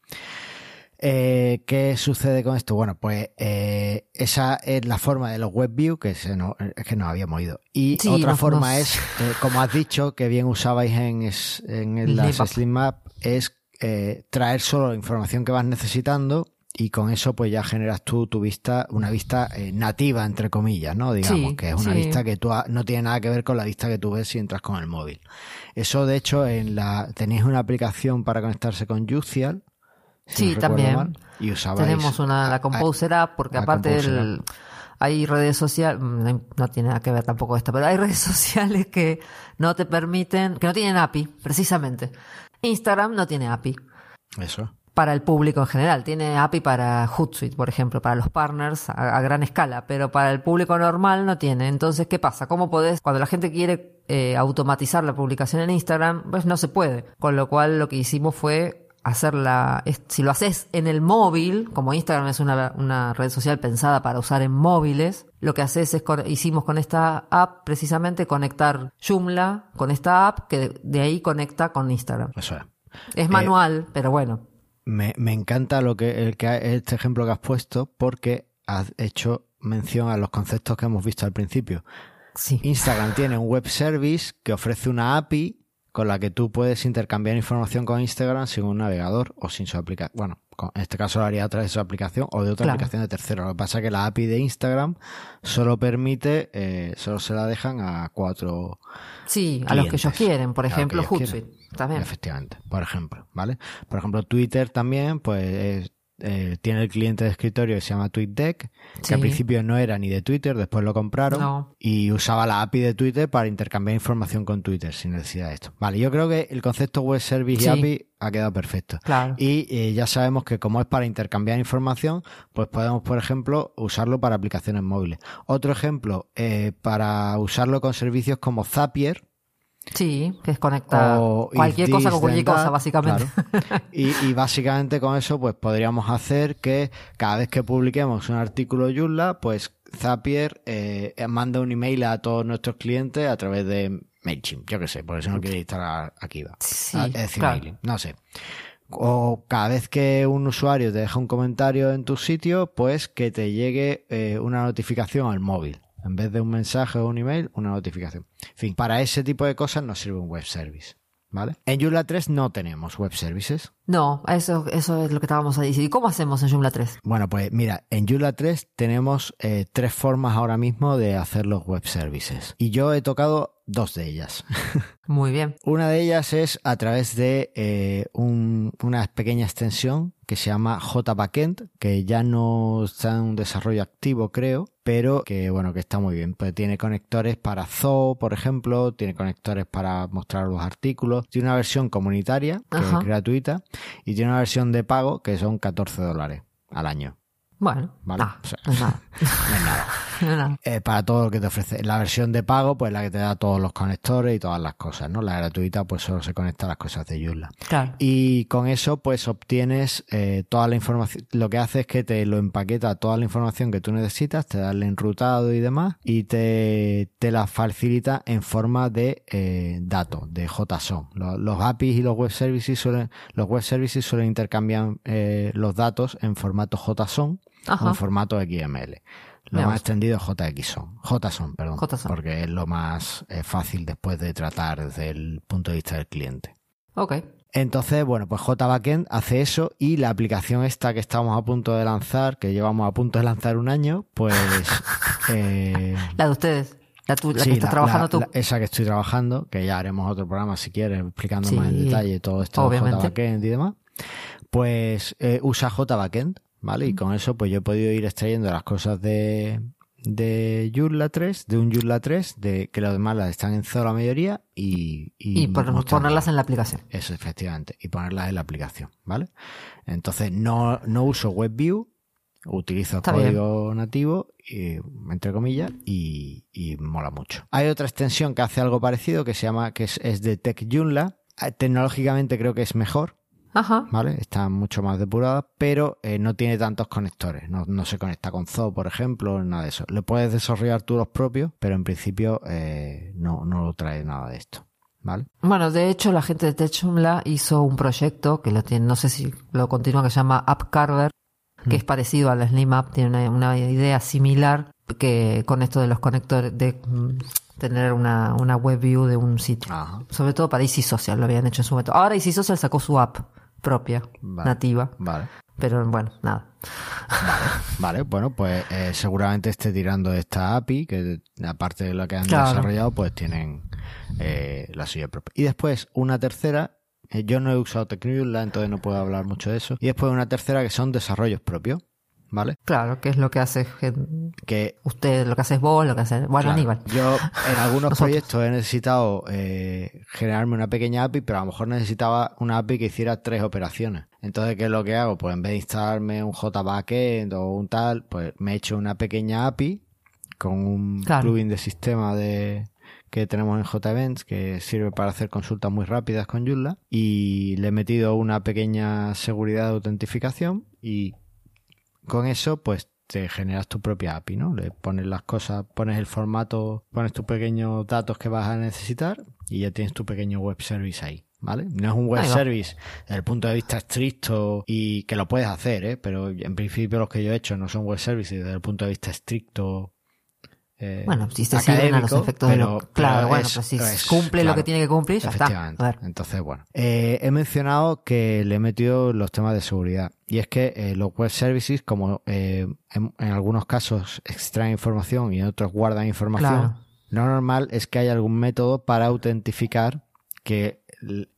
Eh, ¿Qué sucede con esto? Bueno, pues eh, esa es la forma de los WebView que se no, es que nos habíamos ido. Y Sí, otra nos- forma nos- es, eh, como has dicho, que bien usabais en, en el- las Slim App, es eh, traer solo la información que vas necesitando y con eso pues ya generas tú tu vista, una vista eh, nativa entre comillas, ¿no? Digamos, Sí, que es una sí. vista que tú ha- no tiene nada que ver con la vista que tú ves si entras con el móvil. Eso de hecho en la tenéis una aplicación para conectarse con Juicial. si Sí, no también. mal, y usabais Tenemos una, la Composer App, porque aparte del- hay redes sociales, no, no tiene nada que ver tampoco esta, pero hay redes sociales que no te permiten, que no tienen API, precisamente. Instagram no tiene API Eso. Para el público en general, tiene API para Hootsuite, por ejemplo, para los partners a, a gran escala, pero para el público normal no tiene. Entonces, ¿qué pasa? ¿Cómo podés, cuando la gente quiere eh, automatizar la publicación en Instagram, pues no se puede. Con lo cual lo que hicimos fue hacerla, es- si lo haces en el móvil, como Instagram es una, una red social pensada para usar en móviles, lo que haces es, con- hicimos con esta app precisamente conectar Joomla con esta app que de, de ahí conecta con Instagram. Eso es. Es manual, pero bueno. Me, me encanta lo que, el que este ejemplo que has puesto porque has hecho mención a los conceptos que hemos visto al principio. Sí. Instagram tiene un web service que ofrece una API con la que tú puedes intercambiar información con Instagram sin un navegador o sin su aplicación. Bueno, En este caso lo haría a través de su aplicación o de otra Claro. aplicación de tercero. Lo que pasa es que la API de Instagram solo permite, eh, solo se la dejan a cuatro Sí, a los que ellos quieren. Por ejemplo, Hootsuite. También. Efectivamente, por ejemplo, ¿vale? Por ejemplo, Twitter también, pues es- eh, tiene el cliente de escritorio que se llama TweetDeck, que al principio no era ni de Twitter, después lo compraron No. y usaba la API de Twitter para intercambiar información con Twitter sin necesidad de esto. Vale, yo creo que el concepto web service Sí. y API ha quedado perfecto. Claro. Y eh, ya sabemos que como es para intercambiar información, pues podemos, por ejemplo, usarlo para aplicaciones móviles. Otro ejemplo, eh, para usarlo con servicios como Zapier, Sí, que es conectar cualquier cosa con cualquier cosa, básicamente. claro. Y, y básicamente con eso, pues podríamos hacer que cada vez que publiquemos un artículo Joomla, pues Zapier eh, manda un email a todos nuestros clientes a través de MailChimp, yo qué sé, por eso no quiere instalar Akiva. Sí, Ah, es decir, claro. mailing, no sé. O cada vez que un usuario te deja un comentario en tu sitio, pues que te llegue eh, una notificación al móvil. En vez de un mensaje o un email, una notificación. En fin, para ese tipo de cosas nos sirve un web service. ¿Vale? En Joomla 3 no tenemos web services. No, eso, eso es lo que estábamos a decir. ¿Y cómo hacemos en Joomla 3? Bueno, pues mira, en Joomla 3 tenemos eh, tres formas ahora mismo de hacer los web services. Y yo he tocado dos de ellas. Muy bien. Una de ellas es a través de eh, un- una pequeña extensión que se llama JBackend, que ya no está en un desarrollo activo, creo, pero que bueno, que está muy bien. Pues tiene conectores para Zoo, por ejemplo, tiene conectores para mostrar los artículos, tiene una versión comunitaria, que Ajá. es gratuita, y tiene una versión de pago que son 14 dólares al año. Bueno, Vale. O sea, no es nada. No es nada. No. Eh, para todo lo que te ofrece. La versión de pago, pues la que te da todos los conectores y todas las cosas, ¿no? La gratuita, pues solo se conecta a las cosas de Joomla. Claro. Y con eso, pues obtienes eh, toda la información. Lo que hace es que te lo empaqueta toda la información que tú necesitas, te da el enrutado y demás, y te, te la facilita en forma de eh, datos, de JSON. Los, los APIs y los web services suelen, los web services suelen intercambiar eh, los datos en formato JSON o en formato XML. Lo Me más gusta. extendido es JXON. JSON, perdón. JSON. Porque es lo más eh, fácil después de tratar desde el punto de vista del cliente. Ok. Entonces, bueno, pues JBackend hace eso y la aplicación esta que estamos a punto de lanzar, que llevamos a punto de lanzar un año, pues... eh, La de ustedes. La, tu- la sí, que estás trabajando tú. la- esa que estoy trabajando, que ya haremos otro programa si quieres, explicando Sí, más en detalle todo esto de. JBackend y demás, pues eh, usa JBackend, ¿vale? Y con eso pues yo he podido ir extrayendo las cosas de, de Joomla 3, de un Joomla 3, de que los demás las están en Zoo la mayoría y... y por- mostrándolas. ponerlas en la aplicación. Eso, efectivamente. Y ponerlas en la aplicación, ¿vale? Entonces, no, no uso WebView, utilizo Está código nativo, y, entre comillas, y, y mola mucho. Hay otra extensión que hace algo parecido, que se llama, que es, es de Tech Joomla. Eh, Tecnológicamente creo que es mejor, Ajá. ¿vale? Está mucho más depurada, pero eh, no tiene tantos conectores. No, no se conecta con Zoo, por ejemplo, nada de eso. Le puedes desarrollar tú los propios, pero en principio eh, no, no lo trae nada de esto, ¿vale? Bueno, de hecho, la gente de TechJoomla hizo un proyecto que lo tiene, no sé si lo continúa, que se llama AppCarver, que es parecido al Slim App, tiene una, una idea similar que con esto de los conectores, de mm, tener una, una web view de un sitio. Ajá. Sobre todo para Easy Social, lo habían hecho en su momento. Ahora Easy Social sacó su app propia, Vale. nativa, Vale. pero bueno, nada. Vale, bueno, pues eh, seguramente esté tirando de esta API, que aparte de lo que han Claro. desarrollado, pues tienen eh, la suya propia. Y después una tercera, eh, yo no he usado Tecniola, entonces no puedo hablar mucho de eso. Y después una tercera que son desarrollos propios, ¿vale? Claro, que es lo que hace Que usted, lo que haces vos, lo que hace, bueno, Claro, Aníbal. Yo en algunos proyectos he necesitado eh, generarme una pequeña API, pero a lo mejor necesitaba una API que hiciera tres operaciones. Entonces, ¿qué es lo que hago? Pues en vez de instalarme un JBackend o un tal, pues me he hecho una pequeña API con un Claro. plugin de sistema de que tenemos en JEvents que sirve para hacer consultas muy rápidas con Joomla y le he metido una pequeña seguridad de autentificación y con eso pues te generas tu propia API, ¿no? Le pones las cosas, pones el formato, pones tus pequeños datos que vas a necesitar y ya tienes tu pequeño web service ahí, ¿vale? No es un web service desde el punto de vista estricto y que lo puedes hacer, ¿eh? Pero en principio los que yo he hecho no son web services desde el punto de vista estricto eh, bueno, si se sirven a los efectos de lo... Claro, bueno, es- pero si es- cumple lo claro, que tiene que cumplir, ya está. efectivamente. A ver. Entonces, bueno. Eh, he mencionado que le he metido los temas de seguridad. Y es que eh, los web services, como en, en algunos casos extraen información y en otros guardan información, Claro. lo normal es que haya algún método para autentificar que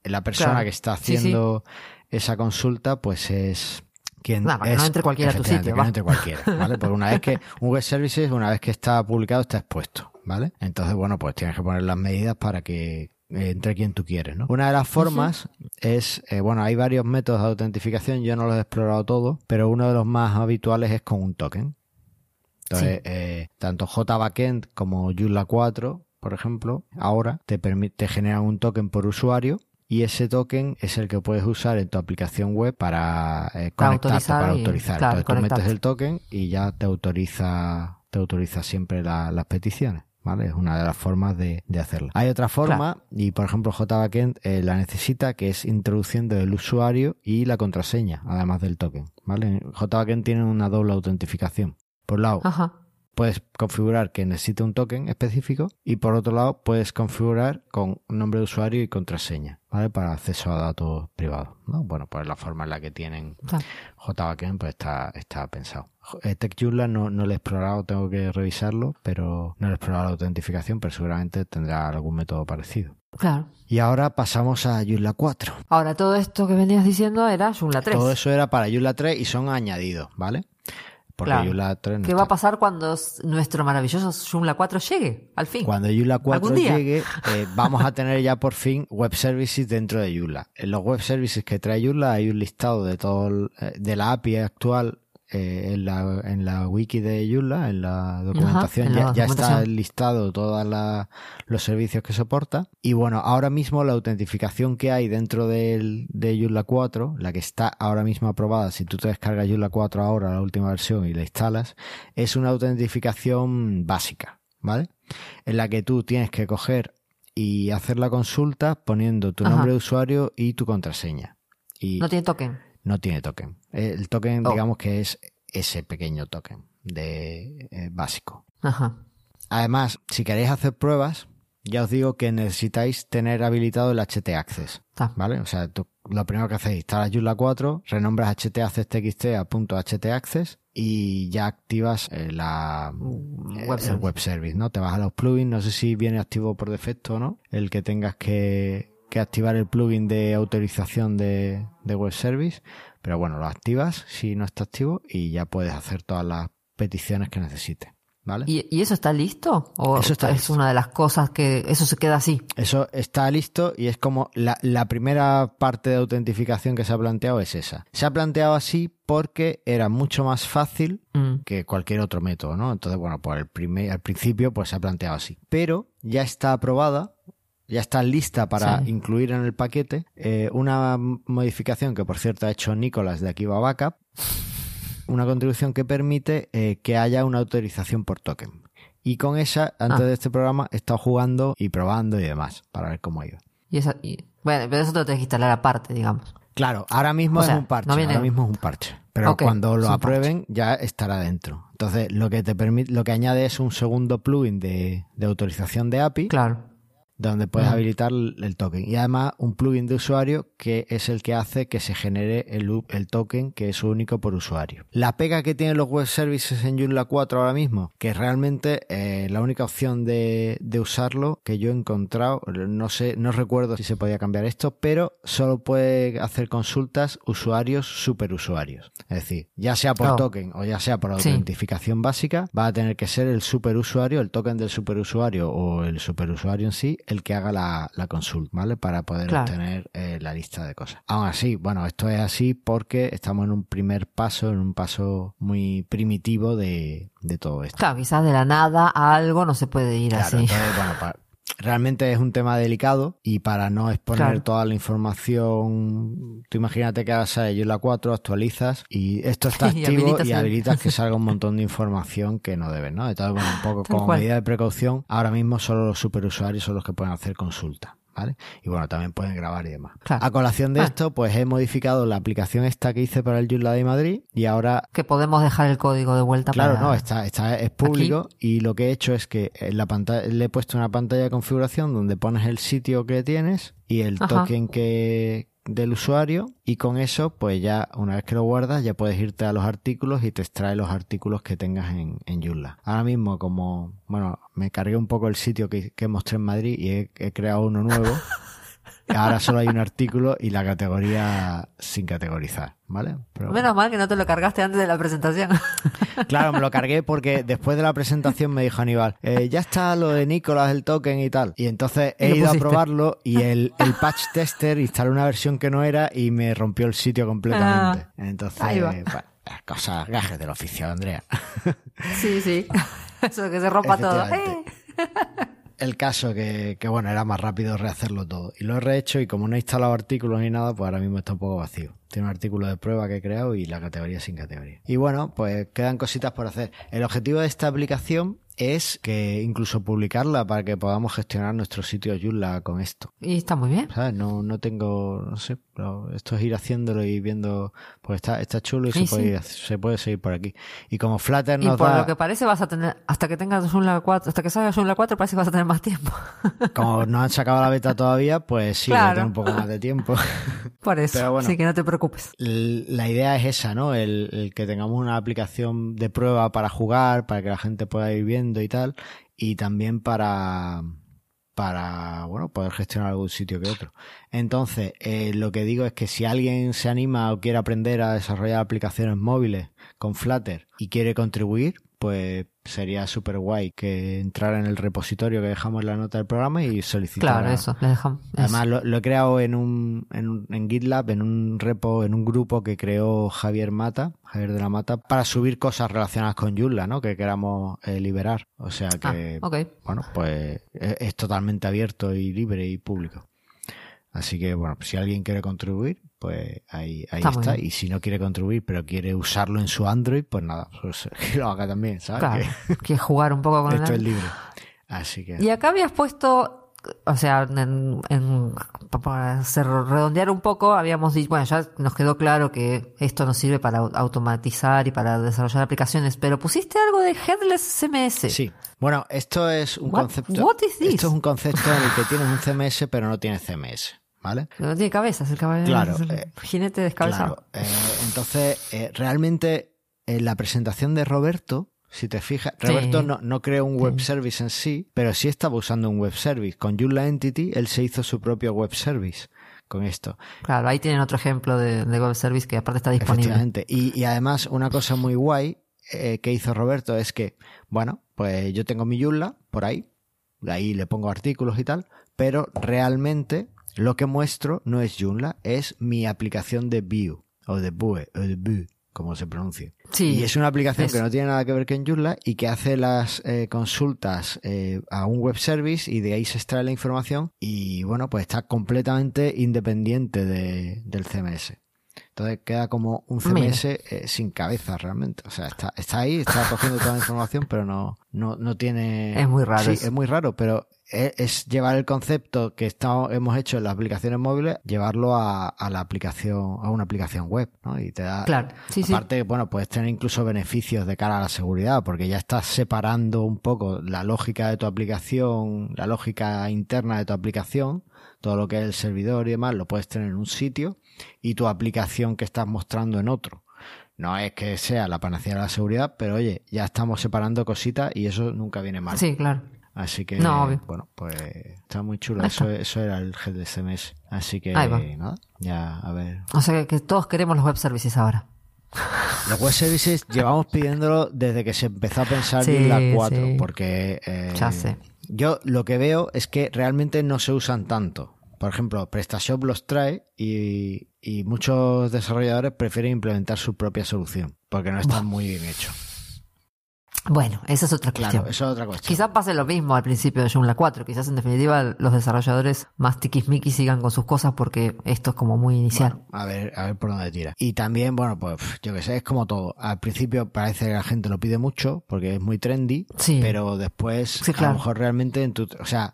la persona Claro. que está Sí, sí. haciendo esa consulta, pues es quien Nah, para que no entre cualquiera a tu sitio, que no entre cualquiera, ¿vale? Porque una vez que un web services, una vez que está publicado, está expuesto, ¿vale? Entonces, bueno, pues tienes que poner las medidas para que entre quien tú quieres, ¿no? Una de las formas es, eh, bueno, hay varios métodos de autentificación, yo no los he explorado todos, pero uno de los más habituales es con un token. Entonces, eh, tanto JBackend como Joomla 4, por ejemplo, ahora te, permite, te generan un token por usuario y ese token es el que puedes usar en tu aplicación web para eh, conectarte, autorizar para y- autorizar. claro, Entonces tú metes el token y ya te autoriza, te autoriza siempre la- las peticiones. ¿Vale? Es una de las formas de, de hacerlo. Hay otra forma, y por ejemplo JBackend eh, la necesita, que es introduciendo el usuario y la contraseña, además del token. ¿Vale? JBackend tiene una doble autentificación. Por un lado, Ajá. Puedes configurar que necesite un token específico y por otro lado puedes configurar con nombre de usuario y contraseña, ¿vale? Para acceso a datos privados, ¿no? Bueno, pues la forma en la que tienen. JBackend pues está, está pensado. Eh, TechJoomla no, no lo he explorado, tengo que revisarlo, pero no lo he explorado la autentificación, pero seguramente tendrá algún método parecido. Claro. Y ahora pasamos a Joomla 4. Ahora, todo esto que venías diciendo era Joomla 3. Todo eso era para Joomla 3 y son añadidos, ¿vale? Porque Claro. Joomla 3 no ¿Qué va a está. pasar cuando nuestro maravilloso Joomla 4 llegue? Al fin. Cuando Joomla 4 ¿Algún día? llegue, eh, vamos a tener ya por fin web services dentro de Joomla. En los web services que trae Joomla hay un listado de todo el- eh, de la API actual eh, en, la, en la wiki de Joomla, en la documentación, en la ya, ya está listado todos los servicios que soporta. Y bueno, ahora mismo la autentificación que hay dentro del, de Joomla 4, la que está ahora mismo aprobada, si tú te descargas Joomla 4 ahora, la última versión, y la instalas, es una autentificación básica, ¿vale? En la que tú tienes que coger y hacer la consulta poniendo tu Ajá. nombre de usuario y tu contraseña. Y No tiene token. No tiene token. El token, Oh. digamos que es ese pequeño token de eh, básico. Ajá. Además, si queréis hacer pruebas, ya os digo que necesitáis tener habilitado el HT Access. Está. ¿Vale? O sea, tú- lo primero que hacéis, instalas Joomla 4, renombras HT Access TXT a punto HT Access y ya activas eh, la Mm, eh, web el web service, ¿no? Te vas a los plugins, no sé si viene activo por defecto o no, el que tengas que, que activar el plugin de autorización de, de web service, pero bueno, lo activas si no está activo y ya puedes hacer todas las peticiones que necesites, ¿vale? ¿Y, y eso está listo? ¿O Eso está es listo. una de las cosas que eso se queda así? Eso está listo y es como la, la primera parte de autentificación que se ha planteado es esa. Se ha planteado así porque era mucho más fácil Mm. que cualquier otro método, ¿no? Entonces, bueno, pues el primer, al principio pues se ha planteado así. Pero ya está aprobada, ya está lista para Sí. incluir en el paquete eh, una modificación que por cierto ha hecho Nicolás de Akiva Backup, una contribución que permite eh, que haya una autorización por token. Y con esa, antes Ah. de este programa, he estado jugando y probando y demás, para ver cómo iba. Y esa, y- bueno, pero eso te lo tienes que instalar aparte, digamos. Claro, ahora mismo O es sea, un parche, no viene- ahora mismo es un parche. Pero cuando lo aprueben ya estará dentro. Entonces, lo que te permite, lo que añade es un segundo plugin de, de autorización de API, Claro. Donde puedes habilitar el token. Y además un plugin de usuario que es el que hace que se genere el, el token que es único por usuario. La pega que tienen los web services en Joomla 4 ahora mismo, que realmente eh, la única opción de, de usarlo que yo he encontrado, no sé, no recuerdo si se podía cambiar esto, pero solo puede hacer consultas usuarios superusuarios. Es decir, ya sea por Oh. token o ya sea por Sí. autentificación básica, va a tener que ser el superusuario, el token del superusuario o el superusuario en sí, el que haga la, la consulta, ¿vale? Para poder Claro. obtener eh, la lista de cosas. Aún así, bueno, esto es así porque estamos en un primer paso, en un paso muy primitivo de, de todo esto. Claro, quizás de la nada a algo no se puede ir Claro, así. entonces, bueno, pa- realmente es un tema delicado y para no exponer Claro. toda la información, tú imagínate que ahora sale Joomla 4, actualizas y esto está Y activo y el- habilitas que salga un montón de información que no deben, ¿no? Entonces, bueno, un poco Tal como cual. medida de precaución, ahora mismo solo los superusuarios son los que pueden hacer consulta. ¿Vale? Y bueno, también pueden grabar y demás. Claro. A colación de Ah. esto, pues he modificado la aplicación esta que hice para el Joomla de Madrid y ahora Que podemos dejar el código de vuelta Claro, para... no, está, está, es público y lo que he hecho es que en la pantalla, le he puesto una pantalla de configuración donde pones el sitio que tienes y el Ajá. token que del usuario y con eso pues ya una vez que lo guardas ya puedes irte a los artículos y te extrae los artículos que tengas en, en Joomla. Ahora mismo como, bueno, me cargué un poco el sitio que, que mostré en Madrid y he, he creado uno nuevo. Ahora solo hay un artículo y la categoría sin categorizar, ¿vale? Pero- Menos mal que no te lo cargaste antes de la presentación. Claro, me lo cargué porque después de la presentación me dijo Aníbal, eh, ya está lo de Nicolás, el token y tal. Y entonces he ido a probarlo y el, el patch tester instaló una versión que no era y me rompió el sitio completamente. Entonces, Ah, bueno, cosas, gajes del oficio, Andrea. sí, sí. Eso que se rompa todo. ¡Eh! El caso que, que, bueno, era más rápido rehacerlo todo. Y lo he rehecho y como no he instalado artículos ni nada, pues ahora mismo está un poco vacío. Tiene un artículo de prueba que he creado y la categoría sin categoría. Y bueno, pues quedan cositas por hacer. El objetivo de esta aplicación es que incluso publicarla para que podamos gestionar nuestro sitio Joomla con esto. Y está muy bien. ¿Sabes? No, no tengo, no sé, pero esto es ir haciéndolo y viendo, pues está, está chulo y Sí, se, puede, sí. se puede seguir por aquí. Y como Flutter Y nos por da, lo que parece vas a tener, hasta que tengas Joomla 4, hasta que salga Joomla 4 parece que vas a tener más tiempo. como no han sacado la beta todavía, pues sí, voy a Claro. tener un poco más de tiempo. Por eso. Bueno. Así que no te preocupes. La idea es esa, ¿no? El, el que tengamos una aplicación de prueba para jugar, para que la gente pueda ir viendo y tal, y también para, para, bueno, poder gestionar algún sitio que otro. Entonces, eh, lo que digo es que si alguien se anima o quiere aprender a desarrollar aplicaciones móviles con Flutter y quiere contribuir, pues sería súper guay que entrara en el repositorio que dejamos en la nota del programa y solicitara. Claro, eso. Le dejamos. eso. Además, lo, lo he creado en un, en un- en GitLab, en un repo, en un grupo que creó Javier Mata, Javier de la Mata, para subir cosas relacionadas con Joomla, ¿no? Que queramos eh, liberar. O sea que, Ah, bueno, pues es, es totalmente abierto y libre y público. Así que, bueno, si alguien quiere contribuir, pues ahí, ahí Está. Y si no quiere contribuir, pero quiere usarlo en su Android, pues nada, pues que lo haga también, ¿sabes? Claro. Quieres jugar un poco con Que el esto es libre. Así que... Y acá habías puesto, o sea, en, en- para hacer- redondear un poco, habíamos dicho, bueno, ya nos quedó claro que esto nos sirve para au- automatizar y para desarrollar aplicaciones, pero pusiste algo de Headless CMS. Sí. Bueno, esto es un What- concepto. what is this? Esto es un concepto en el que tienes un CMS, pero no tienes CMS. ¿Vale? Que No tiene cabeza, es el caballero. Claro, el eh, jinete descabezado. Claro. Eh, entonces, eh, realmente, en la presentación de Roberto, si te fijas, Sí. Roberto no, no creó un web service en sí, pero sí estaba usando un web service. Con Joomla Entity, él se hizo su propio web service con esto. Claro, ahí tienen otro ejemplo de, de web service que aparte está disponible. Efectivamente. Y, y además, una cosa muy guay eh, que hizo Roberto es que, bueno, pues yo tengo mi Joomla por ahí, ahí le pongo artículos y tal, pero realmente lo que muestro no es Joomla, es mi aplicación de Vue, o de Vue, o de Vue, como se pronuncie. Sí, y es una aplicación que no tiene nada que ver con Joomla y que hace las eh, consultas eh, a un web service y de ahí se extrae la información y bueno, pues está completamente independiente de- del CMS. Entonces queda como un CMS eh, sin cabeza realmente. O sea, está, está ahí, está cogiendo toda la información, pero no, no, no tiene... Es muy raro Sí, eso. es muy raro, pero es, llevar el concepto que estamos, hemos hecho en las aplicaciones móviles, llevarlo a, a la aplicación, a una aplicación web, ¿no? Y te da... Claro, sí, sí. Aparte, bueno, puedes tener incluso beneficios de cara a la seguridad, porque ya estás separando un poco la lógica de tu aplicación, la lógica interna de tu aplicación, todo lo que es el servidor y demás, lo puedes tener en un sitio y tu aplicación que estás mostrando en otro. No es que sea la panacea de la seguridad, pero oye, ya estamos separando cositas y eso nunca viene mal. Sí, claro. Así que, No, bueno, pues está muy chulo. Eso, eso era el CMS. Así que, nada, ya, a ver, O sea que, que todos queremos los web services ahora. Los web services llevamos pidiéndolo desde que se empezó a pensar Sí, en la 4, sí. porque eh, Ya sé. yo lo que veo es que realmente no se usan tanto. Por ejemplo, PrestaShop los trae y, y muchos desarrolladores prefieren implementar su propia solución, porque no están muy bien hechos. Bueno, esa es otra Claro, cuestión. eso es otra cuestión. Quizás pase lo mismo al principio de Joomla 4. Quizás en definitiva los desarrolladores más tiquismiquis sigan con sus cosas porque esto es como muy inicial. Bueno, a ver, a ver por dónde tira. Y también, bueno, pues yo que sé, es como todo. Al principio parece que la gente lo pide mucho porque es muy trendy, Sí. pero después Sí, a lo mejor realmente en tu, o sea,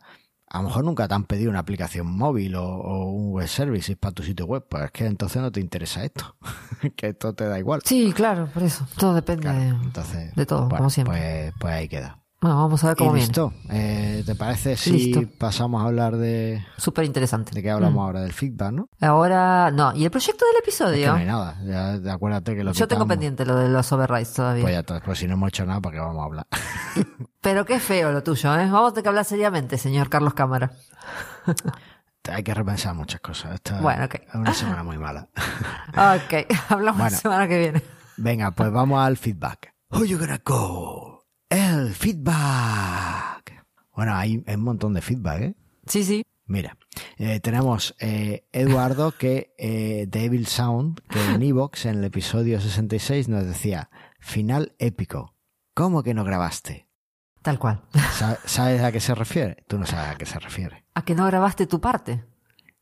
a lo mejor nunca te han pedido una aplicación móvil o, o un web service para tu sitio web, pues es que entonces no te interesa esto, que esto te da igual. Sí, claro, por eso. Todo depende Claro, de, entonces, de todo, bueno, como siempre. Pues, pues ahí queda. Bueno, vamos a ver Y cómo viene. listo. Eh, ¿Te parece si Listo. pasamos a hablar de, Súper interesante. de qué hablamos Mm. ahora? Del feedback, ¿no? Ahora, no. ¿Y el proyecto del Es que episodio? no hay nada. Ya, ya acuérdate que lo Yo tengo pendiente lo de los overrides todavía. Pues ya. Pues si no hemos hecho nada, ¿para qué vamos a hablar? Pero qué feo lo tuyo, ¿eh? Vamos a tener que hablar seriamente, señor Carlos Cámara. Hay que repensar muchas cosas. Esta Bueno, ok. es una semana muy mala. Ok, hablamos Bueno. la semana que viene. Venga, pues vamos al feedback. Who you gonna go? El feedback. Bueno, hay, hay un montón de feedback, ¿eh? Sí, sí. Mira, eh, tenemos eh, Eduardo que eh, de Evil Sound, que en Evox, en el episodio 66, nos decía, final épico. ¿Cómo que no grabaste? Tal cual. Sa- ¿Sabes a qué se refiere? Tú no sabes a qué se refiere. ¿A que no grabaste tu parte?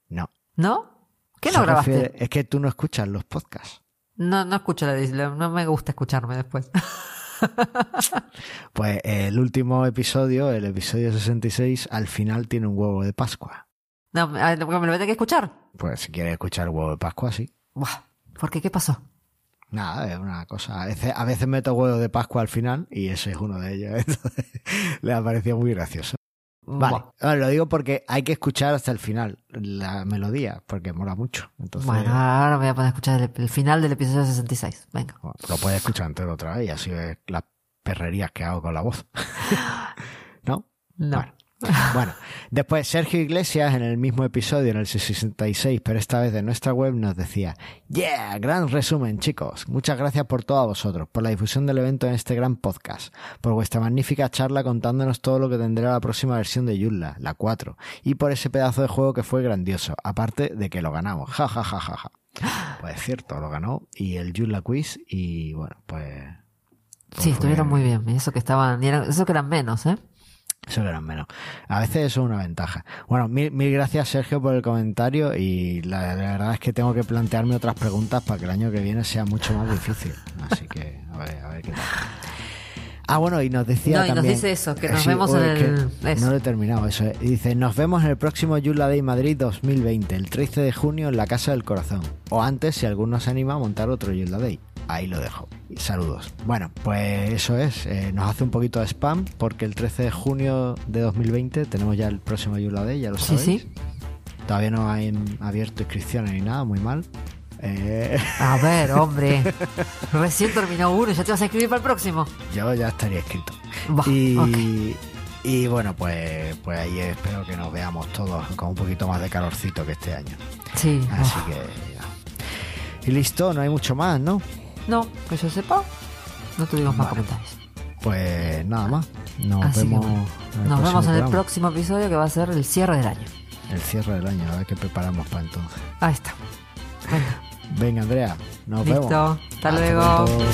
No. ¿No? ¿Qué Se no grabaste? refiere- es que tú no escuchas los podcasts. No, no escucho la la- no me gusta escucharme después. Pues el último episodio, el episodio 66, al final tiene un huevo de Pascua. No, me lo voy a tener que escuchar. Pues si quieres escuchar el huevo de Pascua, sí. Buah, ¿Por qué? ¿Qué pasó? Nada, es una cosa. A veces, a veces meto huevo de Pascua al final y ese es uno de ellos. Entonces, le ha parecido muy gracioso. Vale. Ah, lo digo porque hay que escuchar hasta el final la melodía, porque mola mucho. Entonces, Bueno, ahora me voy a poner a escuchar el, el final del episodio 66. Venga. bueno, lo puedes escuchar entero otra vez y así ves las perrerías que hago con la voz. ¿No? No. Bueno. Bueno, después Sergio Iglesias en el mismo episodio, en el 66, pero esta vez de nuestra web, nos decía, yeah, gran resumen chicos, muchas gracias por todo a vosotros, por la difusión del evento en este gran podcast, por vuestra magnífica charla contándonos todo lo que tendrá la próxima versión de Yulla, la 4, y por ese pedazo de juego que fue grandioso, aparte de que lo ganamos, ja ja ja ja ja. Pues es cierto, lo ganó, y el Yulla Quiz, y bueno, pues... pues Sí, estuvieron muy bien. Eso que estaban, eso que eran menos, ¿eh? Eso que menos. A veces eso es una ventaja. Bueno, mil, mil gracias Sergio por el comentario y la, la verdad es que tengo que plantearme otras preguntas para que el año que viene sea mucho más difícil. Así que a ver, a ver qué tal. Ah, bueno, y nos decía No, y nos también... dice eso, que nos Sí, vemos en el- eso. No lo he terminado, eso. dice, nos vemos en el próximo Yula Day Madrid 2020, el 13 de junio en la Casa del Corazón. O antes, si alguno se anima a montar otro Yula Day. Ahí lo dejo. Saludos. Bueno, pues eso es. Eh, nos hace un poquito de spam porque el 13 de junio de 2020 tenemos ya el próximo Yula Day, ya lo Sí, sabéis. sí. Todavía no hay abierto inscripciones ni nada, muy mal. Eh, A ver, hombre. Recién terminó uno ya te vas a escribir para el próximo. yo ya estaría escrito. Buah, y, bueno, pues, pues ahí espero que nos veamos todos con un poquito más de calorcito que este año. Sí. Así buah. que ya. Y listo, no hay mucho más, ¿no? No, que yo sepa, no tuvimos más comentarios. Pues nada más. Nos Así que vemos, bueno. en el Nos vemos en el próximo episodio que va a ser el cierre del año. El cierre del año, a ver qué preparamos para entonces. Ahí está. Venga. Venga, Andrea, nos vemos. Listo. Hasta luego. pronto.